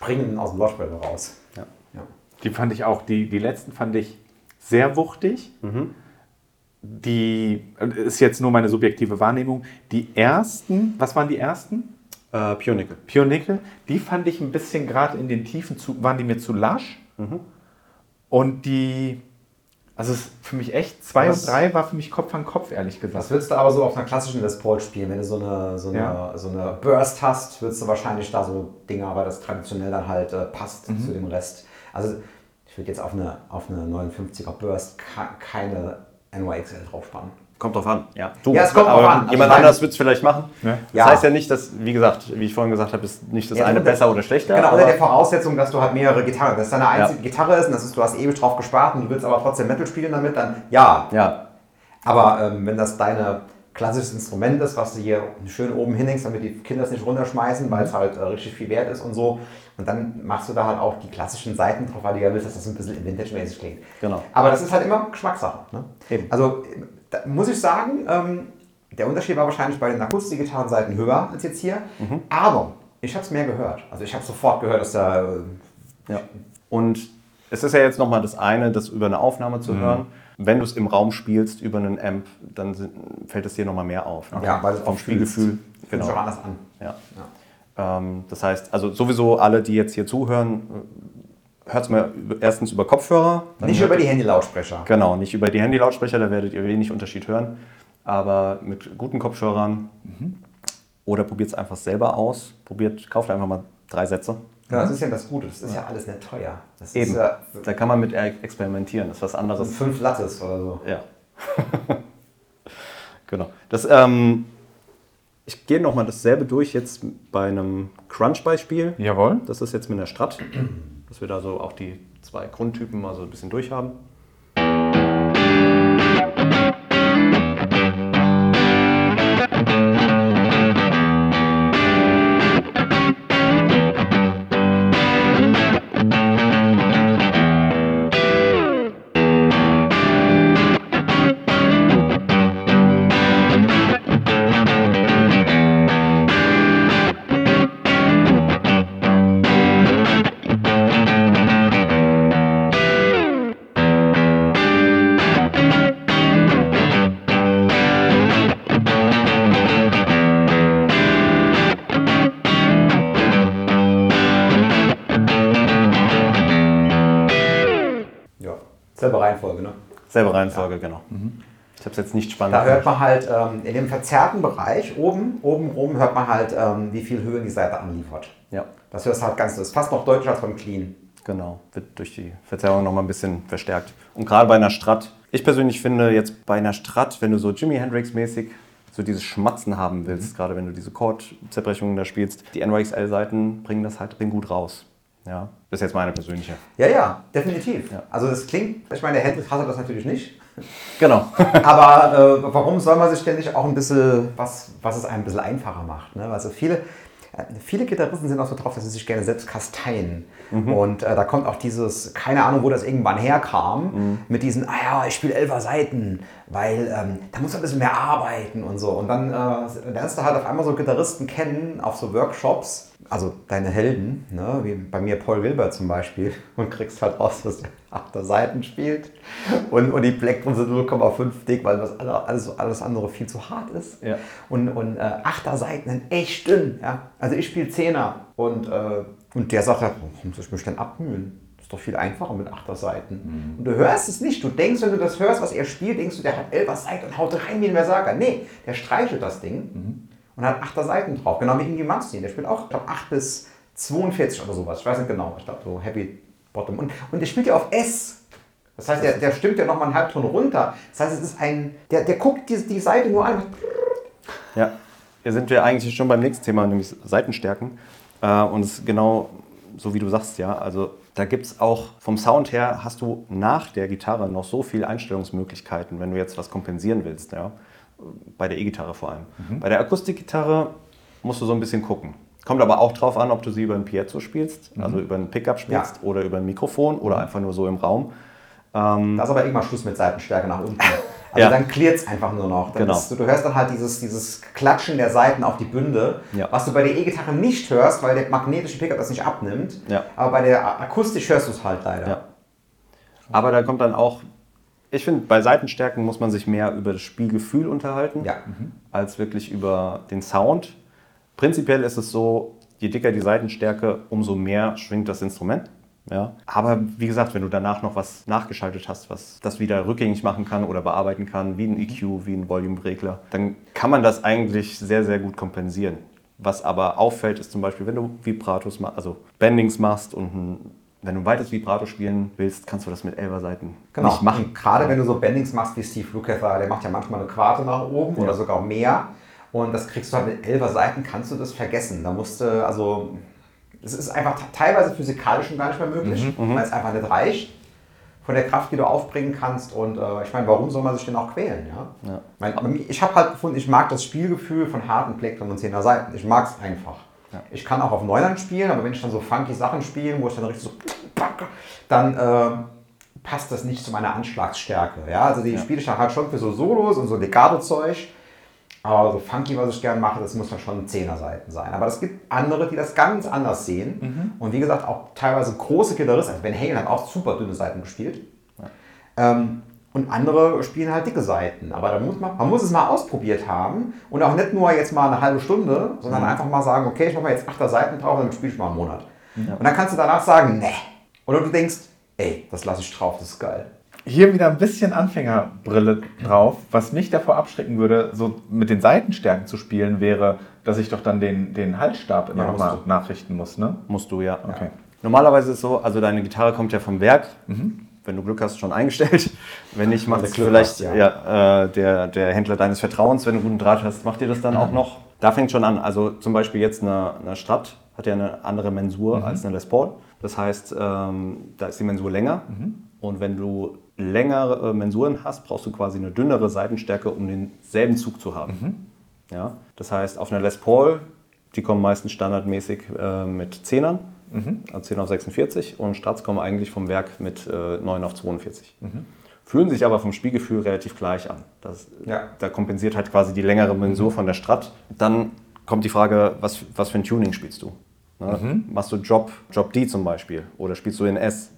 Springen aus dem Lautsprecher raus. ja. Ja. Die fand ich auch, die, die letzten fand ich sehr wuchtig. Die äh, ist jetzt nur meine subjektive Wahrnehmung. Die ersten, was waren die ersten? Äh, Pure Nickel. Pure Nickel, die fand ich ein bisschen gerade in den Tiefen zu, waren die mir zu lasch. Und die, also es ist für mich echt, zwei Was- und drei war für mich Kopf an Kopf, ehrlich Das gesagt. würdest du aber so auf einer klassischen Les Paul spielen. Wenn du so eine, so eine, Ja. so eine Burst hast, würdest du wahrscheinlich da so Dinger, weil das traditionell dann halt äh, passt Mhm. zu dem Rest. Also ich würde jetzt auf eine, auf eine 59er Burst keine NYXL draufspannen. Kommt drauf an. Ja, du, Ja, es kommt aber drauf an. Also Jemand anders wird es vielleicht machen. Ja. Das heißt ja nicht, dass, wie gesagt, wie ich vorhin gesagt habe, ist nicht das Ja, eine besser oder schlechter. Genau, unter der Voraussetzung, dass du halt mehrere Gitarren, dass deine einzige Ja. Gitarre ist und das ist, du hast ewig drauf gespart und du willst aber trotzdem Metal spielen damit, dann ja. ja, Aber ähm, wenn das deine klassisches Instrument ist, was du hier schön oben hinhängst, damit die Kinder es nicht runterschmeißen, weil es halt äh, richtig viel wert ist und so. Und dann machst du da halt auch die klassischen Seiten drauf, weil du ja willst, dass das ein bisschen Vintage-mäßig klingt. Genau. Aber das ist halt immer Geschmackssache. Ne? Eben. Also muss ich sagen, ähm, der Unterschied war wahrscheinlich bei den Akustikgitarrenseiten höher als jetzt hier. Mhm. Aber ich habe es mehr gehört. Also ich habe sofort gehört, dass da... Äh, Ja. Und es ist ja jetzt nochmal das eine, das über eine Aufnahme Mhm. zu hören. Wenn du es im Raum spielst, über einen Amp, dann sind, fällt es dir nochmal mehr auf. ne? Ja, weil vom Spielgefühl. Fühlt sich auch anders an. Ja. Ähm, das heißt, also sowieso alle, die jetzt hier zuhören, hört es mal erstens über Kopfhörer. Nicht über die Handylautsprecher. Genau, nicht über die Handylautsprecher, da werdet ihr wenig Unterschied hören. Aber mit guten Kopfhörern oder probiert es einfach selber aus. Probiert, kauft einfach mal drei Sätze. Ja, das ist ja das Gute. Das ist ja alles nicht teuer. Das Eben. ist ja Da kann man mit experimentieren. Das ist was anderes. fünf Lattes oder so. Ja. genau. Das, ähm, Ich gehe nochmal dasselbe durch jetzt bei einem Crunch-Beispiel. Jawohl. Das ist jetzt mit einer Strat, dass wir da so auch die zwei Grundtypen mal so ein bisschen durchhaben. Reihenfolge, genau. Ich habe es jetzt nicht spannend Da hört man halt ähm, in dem verzerrten Bereich oben, oben rum hört man halt, ähm, wie viel Höhe die Seite anliefert. Ja, Das hörst halt ganz, das ist fast noch deutlicher als beim Clean. genau. Wird durch die Verzerrung nochmal ein bisschen verstärkt. Und gerade bei einer Strat, ich persönlich finde jetzt bei einer Strat, wenn du so Jimi Hendrix-mäßig so dieses Schmatzen haben willst, gerade wenn du diese Chordzerbrechungen da spielst, die NYXL-Seiten bringen das halt bringen gut raus. Ja, das ist jetzt meine persönliche. Ja, ja, definitiv. Ja. Also es klingt, ich meine, der Hendrix das natürlich nicht. Genau. Aber äh, warum soll man sich denn nicht auch ein bisschen, was, was es einem ein bisschen einfacher macht? Ne? Also viele, äh, viele Gitarristen sind auch so drauf, dass sie sich gerne selbst kasteien. Und äh, da kommt auch dieses, keine Ahnung, wo das irgendwann herkam, mit diesen, ah ja, ich spiele elfer Seiten, weil ähm, da muss man ein bisschen mehr arbeiten und so. Und dann äh, lernst du halt auf einmal so Gitarristen kennen auf so Workshops, also deine Helden, ne? wie bei mir Paul Wilbert zum Beispiel, und kriegst halt raus, dass der achter Seiten spielt und, und die Plektren sind 0,5 dick, weil das alle- alles, alles andere viel zu hart ist. Ja. Und, und äh, achter Seiten sind echt dünn. Ja? Also ich spiele Zehner und, äh, und der sagt, ja, warum soll ich mich denn abmühen? Das ist doch viel einfacher mit achter Seiten. Und du hörst es nicht. Du denkst, wenn du das hörst, was er spielt, denkst du, der hat elfer Seiten und haut rein wie ein Versager. Nee, der streichelt das Ding und hat achter Seiten drauf. Genau wie Ingi Manstein. Der spielt auch, ich glaube, 8 bis 42 oder sowas. Ich weiß nicht genau. Ich glaube, so Heavy Bottom. Und, und der spielt ja auf S. Das heißt, der, der stimmt ja nochmal einen Halbton runter. Das heißt, es ist ein, der, der guckt die, die Seite nur an. Ja, hier sind wir eigentlich schon beim nächsten Thema, nämlich Seitenstärken. Äh, und es ist genau so, wie du sagst, ja. Also da gibt es auch vom Sound her, hast du nach der Gitarre noch so viele Einstellungsmöglichkeiten, wenn du jetzt was kompensieren willst, ja. Bei der E-Gitarre vor allem. Bei der Akustikgitarre musst du so ein bisschen gucken. Kommt aber auch drauf an, ob du sie über ein Piezo spielst, also über ein Pickup spielst oder über ein Mikrofon oder einfach nur so im Raum. Da ist aber irgendwann Schluss mit Seitenstärke nach unten. Also Ja. dann klirrt es einfach nur noch. Genau. ist, du hörst dann halt dieses, dieses Klatschen der Seiten auf die Bünde, Ja. was du bei der E-Gitarre nicht hörst, weil der magnetische Pickup das nicht abnimmt. Ja. Aber bei der akustisch hörst du es halt leider. Ja. Aber da kommt dann auch, ich finde, bei Seitenstärken muss man sich mehr über das Spielgefühl unterhalten, Ja. als wirklich über den Sound. Prinzipiell ist es so, je dicker die Seitenstärke, umso mehr schwingt das Instrument. Ja. Aber wie gesagt, wenn du danach noch was nachgeschaltet hast, was das wieder rückgängig machen kann oder bearbeiten kann, wie ein EQ, wie ein Volume-Regler, dann kann man das eigentlich sehr, sehr gut kompensieren. Was aber auffällt, ist zum Beispiel, wenn du Vibratos, also Bendings machst und ein, wenn du ein weites Vibrato spielen willst, kannst du das mit Elfer-Seiten Genau. nicht machen. Und gerade wenn du so Bendings machst wie Steve Lukather, der macht ja manchmal eine Quarte nach oben oder sogar mehr. Und das kriegst du halt mit elfer Seiten, kannst du das vergessen. Da musst du, also, es ist einfach teilweise physikalisch schon gar nicht mehr möglich, weil es einfach nicht reicht von der Kraft, die du aufbringen kannst. Und äh, ich meine, warum soll man sich denn auch quälen? Ja? Ja. Mein, ich habe halt gefunden, ich mag das Spielgefühl von harten Plektren und zehner Seiten. Ich mag es einfach. Ich kann auch auf Neunern spielen, aber wenn ich dann so funky Sachen spiele, wo ich dann richtig so dann äh, passt das nicht zu meiner Anschlagsstärke. Ja? Also die spiele ich dann halt schon für so Solos und so Legato-Zeug. Aber so funky, was ich gerne mache, das muss dann schon Zehner-Seiten sein. Aber es gibt andere, die das ganz anders sehen. Und wie gesagt, auch teilweise große Gitarristen. Also Ben Halen hat auch super dünne Seiten gespielt. Ähm, und andere spielen halt dicke Seiten. Aber da muss man, man muss es mal ausprobiert haben. Und auch nicht nur jetzt mal eine halbe Stunde, sondern einfach mal sagen, okay, ich mache mal jetzt achter Seiten drauf und dann spiele ich mal einen Monat. Und dann kannst du danach sagen, ne. Oder du denkst, ey, das lasse ich drauf, das ist geil. Hier wieder ein bisschen Anfängerbrille drauf. Was mich davor abschrecken würde, so mit den Seitenstärken zu spielen, wäre, dass ich doch dann den, den Halsstab immer Ja, noch mal musst du. nachrichten muss. Ne? Musst du, ja. Okay. Normalerweise ist es so, also deine Gitarre kommt ja vom Werk. Wenn du Glück hast, schon eingestellt. Wenn nicht, macht du es vielleicht hast, ja. ja. äh, der, der Händler deines Vertrauens, wenn du einen guten Draht hast, macht dir das dann auch noch. Da fängt schon an. Also zum Beispiel jetzt eine, eine Strat hat ja eine andere Mensur als eine Les Paul. Das heißt, ähm, da ist die Mensur länger. Und wenn du längere Mensuren hast, brauchst du quasi eine dünnere Seitenstärke, um denselben Zug zu haben. Ja? Das heißt, auf einer Les Paul, die kommen meistens standardmäßig äh, mit 10ern, also 10 auf 46 und Strats kommen eigentlich vom Werk mit äh, 9 auf 42. Fühlen sich aber vom Spielgefühl relativ gleich an. Das, Ja. Da kompensiert halt quasi die längere Mensur von der Strat. Dann kommt die Frage, was, was für ein Tuning spielst du? Ne? Machst du Job, Job D zum Beispiel oder spielst du in S?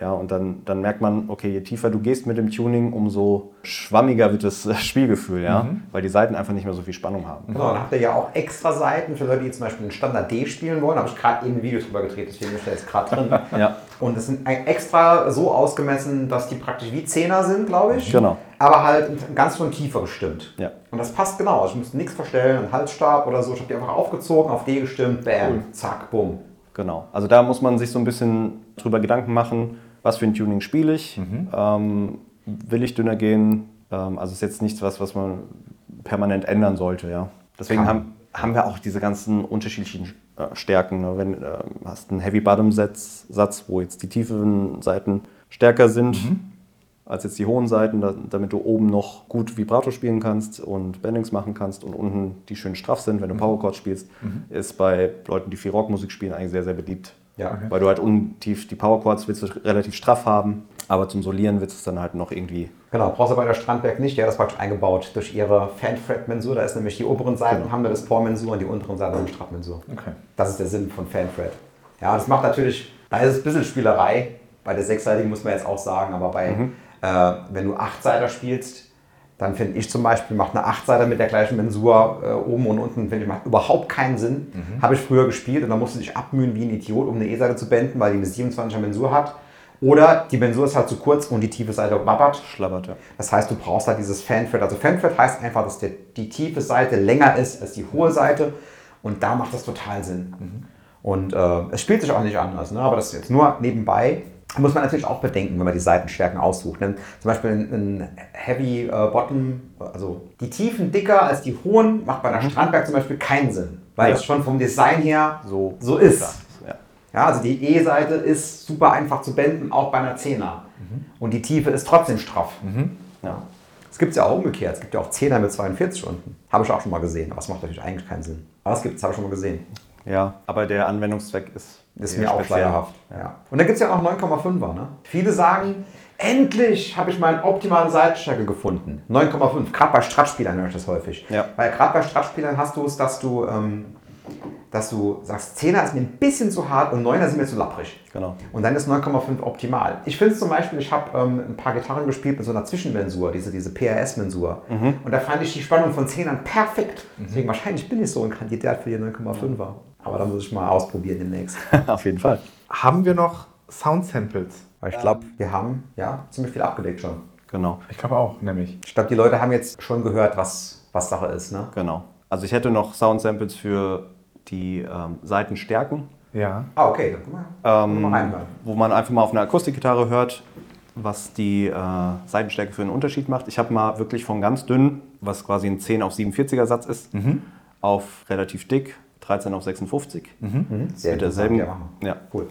Ja, und dann, dann merkt man, okay, je tiefer du gehst mit dem Tuning, umso schwammiger wird das äh, Spielgefühl, ja, weil die Seiten einfach nicht mehr so viel Spannung haben. Genau, dann habt ihr ja auch extra Seiten für Leute, die zum Beispiel einen Standard D spielen wollen. Da habe ich gerade eben ein Video drüber gedreht, deswegen ist der jetzt gerade drin. Ja. Und es sind extra so ausgemessen, dass die praktisch wie Zehner sind, glaube ich. Genau. Aber halt ganz von Tiefe gestimmt. Ja. Und das passt genau. Also ich musste nichts verstellen, einen Halsstab oder so. Ich habe die einfach aufgezogen, auf D gestimmt, bam, zack, bumm. Genau. Also da muss man sich so ein bisschen drüber Gedanken machen, was für ein Tuning spiele ich, ähm, will ich dünner gehen. Ähm, also ist jetzt nichts, was, was man permanent ändern sollte. Ja. Deswegen Kann. haben, haben wir auch diese ganzen unterschiedlichen äh, Stärken. Ne? Wenn du ähm, hast einen Heavy Bottom Satz, Satz, wo jetzt die tiefen Seiten stärker sind als jetzt die hohen Seiten, da, damit du oben noch gut Vibrato spielen kannst und Bendings machen kannst und unten die schön straff sind, wenn du Power Chords spielst, ist bei Leuten, die viel Rockmusik spielen, eigentlich sehr, sehr beliebt. Ja. Weil du halt untief die Power Chords willst du relativ straff haben, aber zum Solieren willst du es dann halt noch irgendwie. Genau, brauchst du bei der Strandberg nicht. Die hat das praktisch eingebaut durch ihre Fanfret-Mensur. Da ist nämlich die oberen Seiten haben wir das Paul-Mensur und die unteren Seiten haben eine Strap-Mensur. Okay. Das ist der Sinn von Fanfret. Ja, das macht natürlich, da ist es ein bisschen Spielerei. Bei der sechsseitigen muss man jetzt auch sagen, aber bei, äh, wenn du Achtseiter spielst, dann finde ich zum Beispiel, macht eine Achtseiter mit der gleichen Mensur äh, oben und unten, finde ich, macht überhaupt keinen Sinn. Habe ich früher gespielt und dann musste ich abmühen wie ein Idiot, um eine E-Seite zu benden, weil die eine 27er Mensur hat. Oder die Mensur ist halt zu kurz und die tiefe Seite wabbert. Schlabbert, ja. Das heißt, du brauchst halt dieses Fanfret. Also Fanfret heißt einfach, dass der, die tiefe Seite länger ist als die hohe Seite. Und da macht das total Sinn. Und äh, es spielt sich auch nicht anders. Ne? Aber das ist jetzt nur nebenbei. Muss man natürlich auch bedenken, wenn man die Seitenstärken aussucht. Denn zum Beispiel ein, Heavy äh, Bottom, also die Tiefen dicker als die hohen, macht bei einer Strandberg zum Beispiel keinen Sinn. Weil Ja. das schon vom Design her So, so ist. Ja. Ja, also die E-Seite ist super einfach zu benden, auch bei einer 10er. Und die Tiefe ist trotzdem straff. Ja. Es gibt es ja auch umgekehrt. Es gibt ja auch 10er mit 42 unten. Habe ich auch schon mal gesehen. Aber es macht natürlich eigentlich keinen Sinn. Aber es gibt es, habe ich schon mal gesehen. ja, aber der Anwendungszweck ist, Ist mir auch schleierhaft. Ja. Und dann gibt es ja auch 9,5er. Ne? Viele sagen, endlich habe ich meinen optimalen Seitenstärke gefunden. 9,5. Gerade bei Stratspielern höre ich das häufig. Ja. Weil gerade bei Stratspielern hast du es, dass du, ähm, dass du sagst, 10er ist mir ein bisschen zu hart und 9er sind mir zu lapprig. Genau. Und dann ist 9,5 optimal. Ich finde es zum Beispiel, ich habe ähm, ein paar Gitarren gespielt mit so einer Zwischenmensur, diese, diese PRS-Mensur. Und da fand ich die Spannung von 10ern perfekt. Deswegen wahrscheinlich bin ich so ein Kandidat für die 9,5er. Aber da muss ich mal ausprobieren demnächst. Auf jeden Fall. Haben wir noch Sound-Samples? Weil ich glaube, wir haben ja ziemlich viel abgedeckt schon. Genau. Ich glaube auch, nämlich. Ich glaube, die Leute haben jetzt schon gehört, was, was Sache ist. Ne? Genau. Also ich hätte noch Sound-Samples für die ähm, Seitenstärken, Ja. Ah, okay. Dann guck mal, ähm, mal wo man einfach mal auf einer Akustikgitarre hört, was die äh, Seitenstärke für einen Unterschied macht. Ich habe mal wirklich von ganz dünn, was quasi ein 10 auf 47er Satz ist, auf relativ dick, 13 auf 56. Sehr Mit derselben, ja, Cool.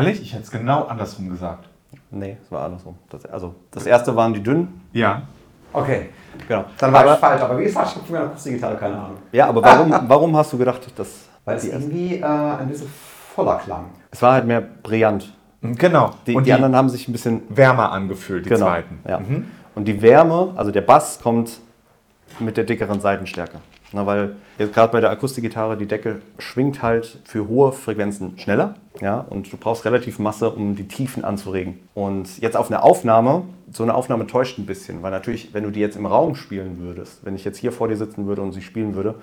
Ehrlich? Ich hätte es genau andersrum gesagt. nee, es war andersrum. Das, also das erste waren die dünnen. Ja. Okay, Genau. dann war aber, ich falsch. Aber wie gesagt, ich habe von meiner Akustikgitarre keine Ahnung. Ja, aber warum, warum hast du gedacht, dass Weil es die irgendwie äh, ein bisschen voller klang. es war halt mehr brillant. Genau. Die, Und die, anderen haben sich ein bisschen wärmer angefühlt, die genau, zweiten. Ja. Und die Wärme, also der Bass kommt mit der dickeren Seitenstärke. Na, weil jetzt gerade bei der Akustikgitarre die Decke schwingt halt für hohe Frequenzen schneller. Ja, und du brauchst relativ Masse, um die Tiefen anzuregen. Und jetzt auf eine Aufnahme, so eine Aufnahme täuscht ein bisschen, weil natürlich, wenn du die jetzt im Raum spielen würdest, wenn ich jetzt hier vor dir sitzen würde und sie spielen würde,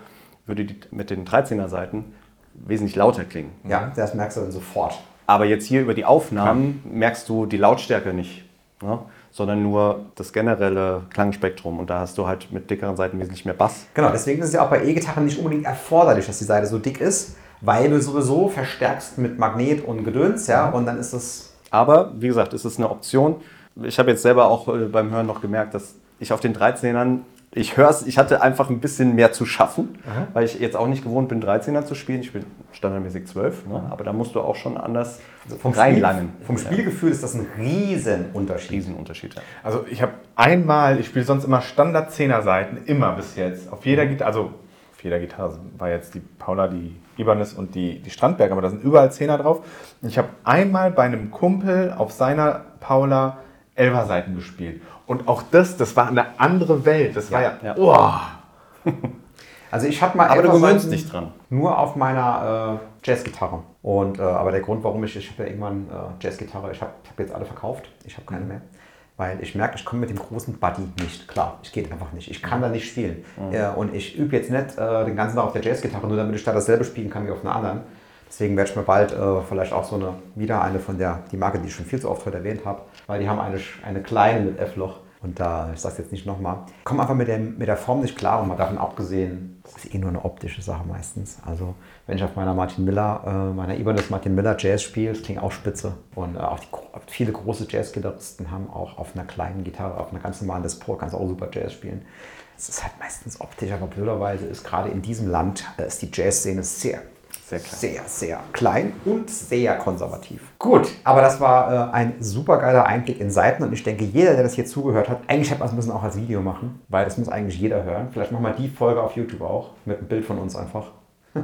würde die mit den 13er Seiten wesentlich lauter klingen. Ja, das merkst du dann sofort. Aber jetzt hier über die Aufnahmen merkst du die Lautstärke nicht. Ne? Sondern nur das generelle Klangspektrum. Und da hast du halt mit dickeren Seiten wesentlich mehr Bass. Genau, deswegen ist es ja auch bei E-Gitarren nicht unbedingt erforderlich, dass die Seite so dick ist, weil du sowieso verstärkst mit Magnet und Gedöns, ja, und dann ist das. Aber wie gesagt, es ist eine Option. Ich habe jetzt selber auch äh, beim Hören noch gemerkt, dass ich auf den 13ern ich höre ich hatte einfach ein bisschen mehr zu schaffen, Aha. weil ich jetzt auch nicht gewohnt bin, 13er zu spielen. Ich bin standardmäßig 12, ne? aber da musst du auch schon anders also vom reinlangen. Spiel, vom Spielgefühl ist das ein Riesenunterschied. Riesenunterschied, ja. Also ich habe einmal, ich spiele sonst immer Standard 10er Seiten, immer bis jetzt. Auf jeder Gitarre, also auf jeder Gitarre war jetzt die Paula, die Ibanez und die, die Strandberg, aber da sind überall 10er drauf. Und ich habe einmal bei einem Kumpel auf seiner Paula 11er Seiten gespielt. Und auch das, das war eine andere Welt. Das war ja, ja. Oh. Also ich habe mal aber du gewöhnst dich dran. Nur auf meiner äh, Jazzgitarre. Und äh, aber der Grund, warum ich ich habe ja irgendwann äh, Jazzgitarre, ich habe hab jetzt alle verkauft. Ich habe keine mhm. mehr, weil ich merke, ich komme mit dem großen Buddy nicht klar. Ich geht einfach nicht. Ich kann da nicht spielen. Mhm. Äh, und ich übe jetzt nicht äh, den ganzen Tag auf der Jazzgitarre, nur damit ich da dasselbe spielen kann wie auf einer anderen. Deswegen werde ich mir bald äh, vielleicht auch so eine wieder eine von der die Marke, die ich schon viel zu oft heute erwähnt habe, weil die haben eine, eine kleine mit F-Loch. Und da, ich sage es jetzt nicht nochmal, komm einfach mit der, mit der Form nicht klar und mal davon abgesehen, das ist eh nur eine optische Sache meistens. Also wenn ich auf meiner Martin Miller, äh, meiner Ibanez Martin Miller Jazz spiele, das klingt auch spitze. Und äh, auch die, viele große Jazz-Gitarristen haben auch auf einer kleinen Gitarre, auf einer ganz normalen Les Paul, kannst auch super Jazz spielen. Es ist halt meistens optisch, aber blöderweise ist gerade in diesem Land äh, ist die Jazz-Szene sehr sehr klein. Sehr, sehr klein und sehr konservativ. Gut, aber das war äh, ein super geiler Einblick in Seiten und ich denke, jeder, der das hier zugehört hat, eigentlich hätte man es müssen auch als Video machen, weil das muss eigentlich jeder hören. Vielleicht machen wir die Folge auf YouTube auch mit einem Bild von uns einfach.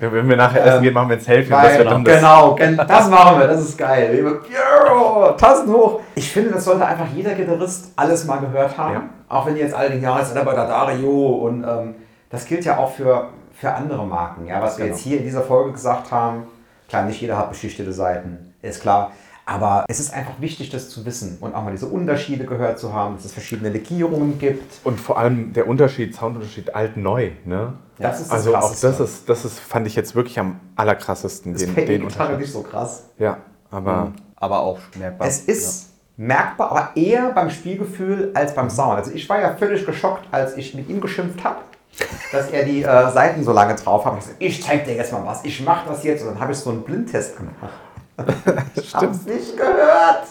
Ja, wenn wir nachher essen gehen, machen wir ein Selfie. Geil, das genau, das machen wir, das ist geil. Tassen hoch. Ich finde, das sollte einfach jeder Gitarrist alles mal gehört haben. Ja. Auch wenn die jetzt alle denken, ja, ist er bei der Dario und ähm, das gilt ja auch für für andere Marken. Ja, was wir jetzt genau. hier in dieser Folge gesagt haben, klar, nicht jeder hat beschichtete Seiten, ist klar. Aber es ist einfach wichtig, das zu wissen und auch mal diese Unterschiede gehört zu haben, dass es verschiedene Legierungen gibt. Und vor allem der Unterschied, Soundunterschied alt-neu. Ne? Das ist das also auch das ist, das ist, fand ich jetzt wirklich am allerkrassesten. Das den, den Gitarre nicht so krass. Ja, aber, mhm. aber auch merkbar. Es ist ja. merkbar, aber eher beim Spielgefühl als beim Sound. Also ich war ja völlig geschockt, als ich mit ihm geschimpft habe dass er die äh, Seiten so lange drauf hat. Ich, ich zeig dir jetzt mal was, ich mache das jetzt. Und dann habe ich so einen Blindtest gemacht. ich hab's nicht gehört.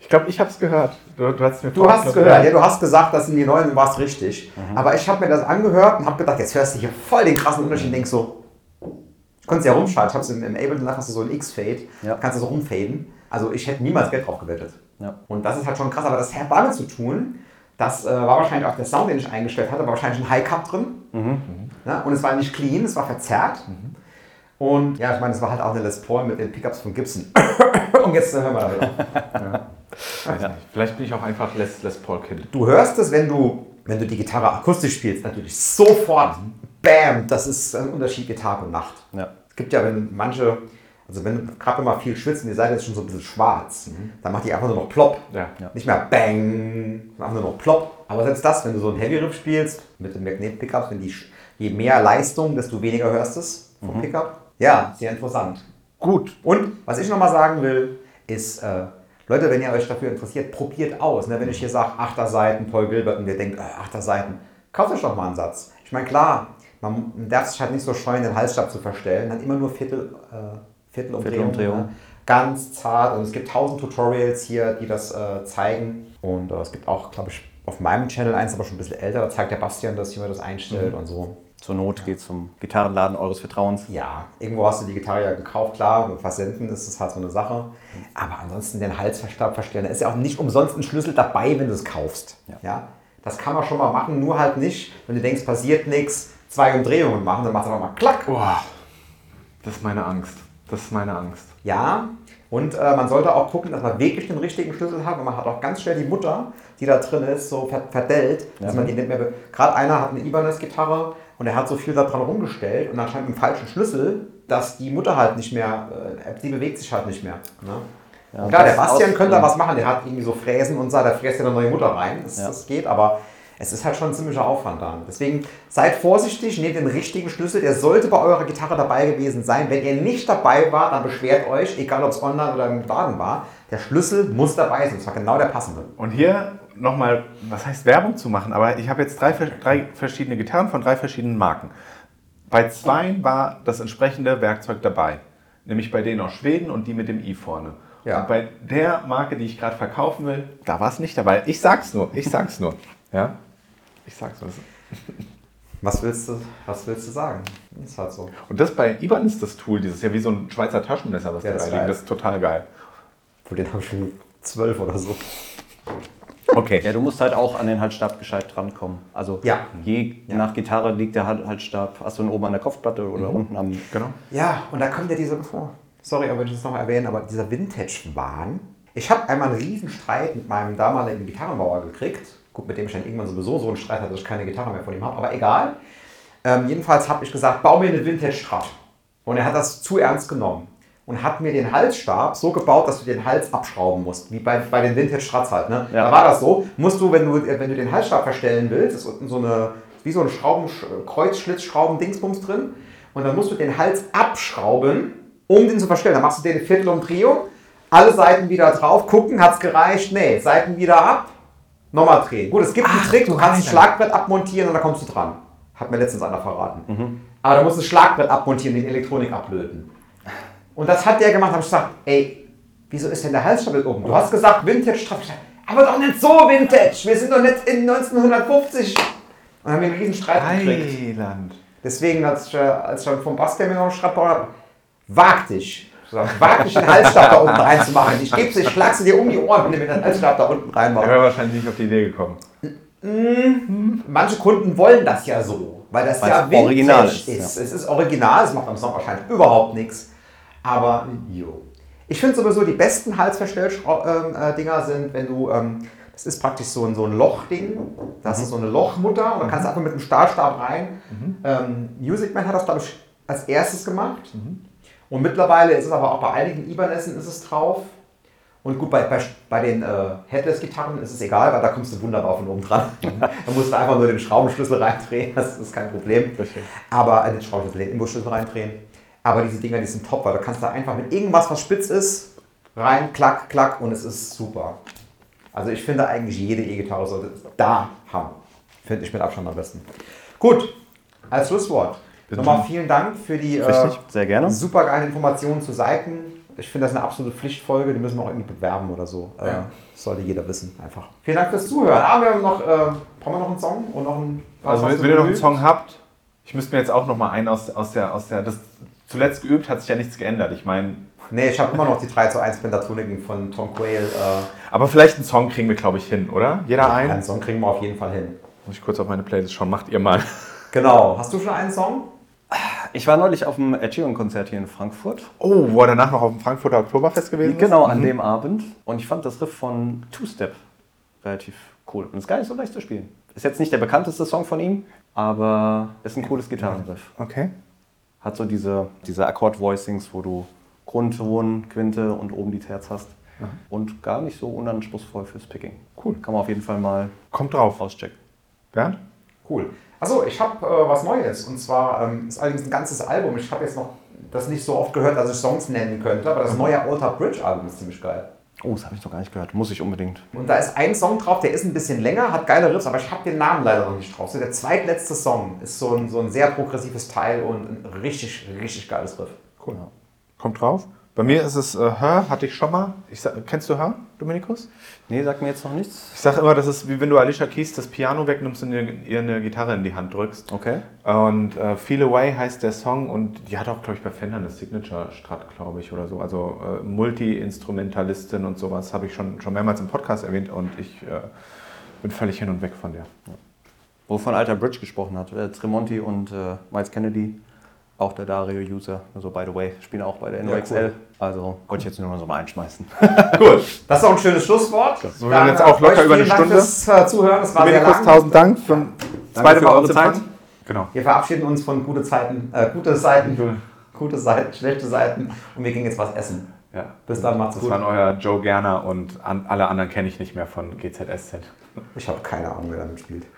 Ich glaube, ich habe es gehört. Du, du hast mir Du hast gehört, ja, du hast gesagt, dass in die neuen war es richtig. Mhm. Aber ich habe mir das angehört und habe gedacht, jetzt hörst du hier voll den krassen Unterschied und denkst so, du kannst ja rumschalten. Ich habe es im, im Ableton hast du so ein X-Fade, ja. kannst du so rumfaden. Also ich hätte niemals Geld drauf gewettet. Ja. Und das ist halt schon krass, aber das hat damit zu tun, das äh, war wahrscheinlich auch der Sound, den ich eingestellt hatte, war wahrscheinlich ein High Cut drin. Mhm. Ja, und es war nicht clean, es war verzerrt. Mhm. Und ja, ich meine, es war halt auch eine Les Paul mit den Pickups von Gibson. und jetzt äh, hören wir da wieder. ja. ja. Vielleicht bin ich auch einfach Les, Les Paul Kind. Du hörst es, wenn du, wenn du die Gitarre akustisch spielst, natürlich sofort. Bam, das ist ein Unterschied wie Tag und Nacht. Ja. Es gibt ja, wenn manche also wenn du gerade mal viel schwitzt und die Seite ist schon so ein bisschen schwarz, mhm. dann macht die einfach nur noch plopp. Ja. Nicht mehr bang, einfach nur noch plopp. Aber selbst das, wenn du so ein Heavy Riff spielst mit den Magnet-Pickups, wenn die, je mehr Leistung, desto weniger hörst du es vom mhm. Pickup. Ja, sehr interessant. Gut. Und was ich nochmal sagen will, ist, äh, Leute, wenn ihr euch dafür interessiert, probiert aus. Ne? Wenn ich hier sage, Achterseiten, Paul Gilbert und ihr denkt, äh, Achterseiten, kauft euch doch mal einen Satz. Ich meine, klar, man darf sich halt nicht so scheuen, den Halsstab zu verstellen, hat immer nur Viertel, äh, Viertelumdrehung. Viertelumdrehung. Ne? Ganz zart. Und es gibt tausend Tutorials hier, die das äh, zeigen. Und äh, es gibt auch, glaube ich, auf meinem Channel eins, aber schon ein bisschen älter, da zeigt der Bastian das, wie man das einstellt mhm. und so. Zur Not geht zum Gitarrenladen eures Vertrauens. Ja, irgendwo hast du die Gitarre ja gekauft, klar, mit Versenden ist das halt so eine Sache. Aber ansonsten den Halsstab verstellen, da ist ja auch nicht umsonst ein Schlüssel dabei, wenn du es kaufst. Ja. ja. Das kann man schon mal machen, nur halt nicht, wenn du denkst, passiert nichts, zwei Umdrehungen machen, dann macht es einfach mal klack. Boah, das ist meine Angst. Das ist meine Angst. Ja, Und äh, man sollte auch gucken, dass man wirklich den richtigen Schlüssel hat. Und man hat auch ganz schnell die Mutter, die da drin ist, so verdellt, dass man die nicht mehr. Gerade einer hat eine Ibanez-Gitarre und er hat so viel daran rumgestellt und anscheinend einen falschen Schlüssel, dass die Mutter halt nicht mehr, äh, die bewegt sich halt nicht mehr. Ne? Ja, klar, der Bastian könnte da was machen, der hat irgendwie so Fräsen und so, da fräst ja eine neue Mutter rein. Das, ja. das geht, aber es ist halt schon ein ziemlicher Aufwand da. Deswegen seid vorsichtig, nehmt den richtigen Schlüssel. Der sollte bei eurer Gitarre dabei gewesen sein. Wenn ihr nicht dabei wart, dann beschwert euch, egal ob es online oder im Laden war. Der Schlüssel muss dabei sein. Das war genau der passende. Und hier nochmal, was heißt Werbung zu machen? Aber ich habe jetzt drei, drei verschiedene Gitarren von drei verschiedenen Marken. Bei zwei war das entsprechende Werkzeug dabei. Nämlich bei denen aus Schweden und die mit dem i vorne. Ja. Und bei der Marke, die ich gerade verkaufen will, da war es nicht dabei. Ich sag's nur, ich sag's nur. Ja? Ich sag's nur. Was willst du, was willst du sagen? Ist halt so. Und das bei Iban ist das Tool, dieses ja wie so ein Schweizer Taschenmesser, was ja, da liegt. Das ist total geil. Von den habe ich schon zwölf oder so. Okay. Ja, du musst halt auch an den Halsstab gescheit drankommen. Also ja. je ja. nach Gitarre liegt der Halsstab, hast du ihn oben an der Kopfplatte oder mhm. unten am. Genau. Ja, und da kommt ja diese, sorry, aber ich das noch erwähnen, aber dieser Vintage-Wahn. Ich habe einmal einen riesen Streit mit meinem damaligen Gitarrenbauer gekriegt Gut, mit dem ich dann irgendwann sowieso so einen Streit hatte, dass ich keine Gitarre mehr von ihm habe, aber egal. Ähm, jedenfalls habe ich gesagt, bau mir eine Vintage Strat. Und er hat das zu ernst genommen und hat mir den Halsstab so gebaut, dass du den Hals abschrauben musst, wie bei, bei den Vintage Strats halt. Ne? Ja. Da war das so, musst du, wenn du, wenn du den Halsstab verstellen willst, ist unten so eine, wie so ein Schrauben, Kreuzschlitzschrauben-Dingsbums drin, und dann musst du den Hals abschrauben, um den zu verstellen. Dann machst du den Viertel um Trio, alle Seiten wieder drauf, gucken, hat es gereicht? Nee, Seiten wieder ab, Nochmal drehen. Gut, es gibt Ach, einen Trick, du kannst ein Schlagbrett abmontieren und dann kommst du dran. Hat mir letztens einer verraten. Mhm. Aber du musst ein Schlagbrett abmontieren, den Elektronik ablöten. Und das hat der gemacht, habe ich gesagt, ey, wieso ist denn der Halsstabel oben? Du hast gesagt Vintage aber doch nicht so Vintage. Wir sind doch nicht in 1950. Und haben wir einen riesen Streit gekriegt. Deswegen, als ich, äh, als ich vom Basketball noch einen Streit habe, wag dich. Wag dich den Halsstab da unten reinzumachen. Ich geb's dir, ich schlag's dir um die Ohren, wenn du mir den Halsstab da unten reinmachst. Ich wäre wahrscheinlich nicht auf die Idee gekommen. Mhm. Manche Kunden wollen das ja so, weil das weil ja original ist. ist. Ja. Es ist original, es macht am Song wahrscheinlich überhaupt nichts. Aber jo. Ich finde sowieso die besten Halsverstelldinger ähm, äh, sind, wenn du, ähm, das ist praktisch so ein, so ein Lochding, das mhm. ist so eine Lochmutter und da kannst du einfach mit einem Stahlstab rein. Mhm. Ähm, Music Man hat das, glaube ich, als erstes gemacht. Mhm. Und mittlerweile ist es aber auch bei einigen Ibanessen ist es drauf. Und gut, bei, bei, bei den äh, Headless-Gitarren ist es egal, weil da kommst du wunderbar von oben dran. da musst du einfach nur den Schraubenschlüssel reindrehen, das ist kein Problem. Aber äh, den Schraubenschlüssel, den Imbusschlüssel reindrehen. Aber diese Dinger, die sind top, weil du kannst da einfach mit irgendwas, was spitz ist, rein, klack, klack und es ist super. Also ich finde eigentlich jede E-Gitarre sollte es da haben. Finde ich mit Abstand am besten. Gut, als Schlusswort. Nochmal vielen Dank für die äh, sehr gerne. super geile Informationen zu Seiten. Ich finde das eine absolute Pflichtfolge, die müssen wir auch irgendwie bewerben oder so. Äh, ja. Das sollte jeder wissen, einfach. Vielen Dank fürs Zuhören. Ah, wir haben noch, äh, brauchen wir noch einen Song und noch einen. Also wenn, wenn ihr noch einen Song habt, ich müsste mir jetzt auch noch mal einen aus, aus der, aus der, das zuletzt geübt hat sich ja nichts geändert. Ich meine. Nee, ich habe immer noch die 3 zu 1 Pentatoniken von Tom Quayle. Äh, Aber vielleicht einen Song kriegen wir, glaube ich, hin, oder? Jeder ja, einen? Einen Song kriegen wir auf jeden Fall hin. Muss ich kurz auf meine Playlist schauen. Macht ihr mal. Genau. Hast du schon einen Song? Ich war neulich auf dem Ed Sheeran-Konzert hier in Frankfurt. Oh, wo er danach noch auf dem Frankfurter Oktoberfest gewesen ist? Genau, an mhm. dem Abend. Und ich fand das Riff von Two Step relativ cool. Und ist gar nicht so leicht zu spielen. Ist jetzt nicht der bekannteste Song von ihm, aber ist ein cooles Gitarrenriff. Okay. Hat so diese, diese Akkord-Voicings, wo du Grundton, Quinte und oben die Terz hast. Mhm. Und gar nicht so unanspruchsvoll fürs Picking. Cool. Kann man auf jeden Fall mal Kommt drauf. auschecken. Bernd? Cool. Achso, ich habe äh, was Neues. Und zwar ähm, ist allerdings ein ganzes Album. Ich habe jetzt noch das nicht so oft gehört, dass ich Songs nennen könnte, aber das neue Alter Bridge Album ist ziemlich geil. Oh, das habe ich noch gar nicht gehört. Muss ich unbedingt. Und da ist ein Song drauf, der ist ein bisschen länger, hat geile Riffs, aber ich habe den Namen leider noch nicht drauf. So der zweitletzte Song ist so ein, so ein sehr progressives Teil und ein richtig, richtig geiles Riff. Cool. Ja. Kommt drauf. Bei mir ist es äh, Hör, hatte ich schon mal. Ich kennst du Hör, Dominikus? Nee, sagt mir jetzt noch nichts. Ich sage immer, das ist wie wenn du Alicia Keys das Piano wegnimmst und ihr eine Gitarre in die Hand drückst. Okay. Und äh, Feel Away heißt der Song und die hat auch, glaube ich, bei Fender eine Signature-Strat, glaube ich, oder so. Also äh, Multi-Instrumentalistin und sowas habe ich schon, schon mehrmals im Podcast erwähnt und ich äh, bin völlig hin und weg von der. Ja. Wo von Alter Bridge gesprochen hat, äh, Tremonti und äh, Miles Kennedy auch der Dario-User. Also, by the way, spielen auch bei der NOXL. cool. Also, wollte ich jetzt nur mal so mal einschmeißen. Gut. Das ist auch ein schönes Schlusswort. So, wir haben jetzt auch locker euch über eine vielen Dank Stunde. Fürs äh, Zuhören. Das war sehr lang. tausend Dank für ein zweite Mal eure Zeit. Genau. Wir verabschieden uns von gute Zeiten, äh, gute Seiten, gute Seiten, schlechte Seiten und wir gehen jetzt was essen. Ja. Bis dann, macht's Das gut. waren euer Joe Gerner und an, alle anderen kenne ich nicht mehr von GZSZ. Ich habe keine Ahnung, wer damit spielt.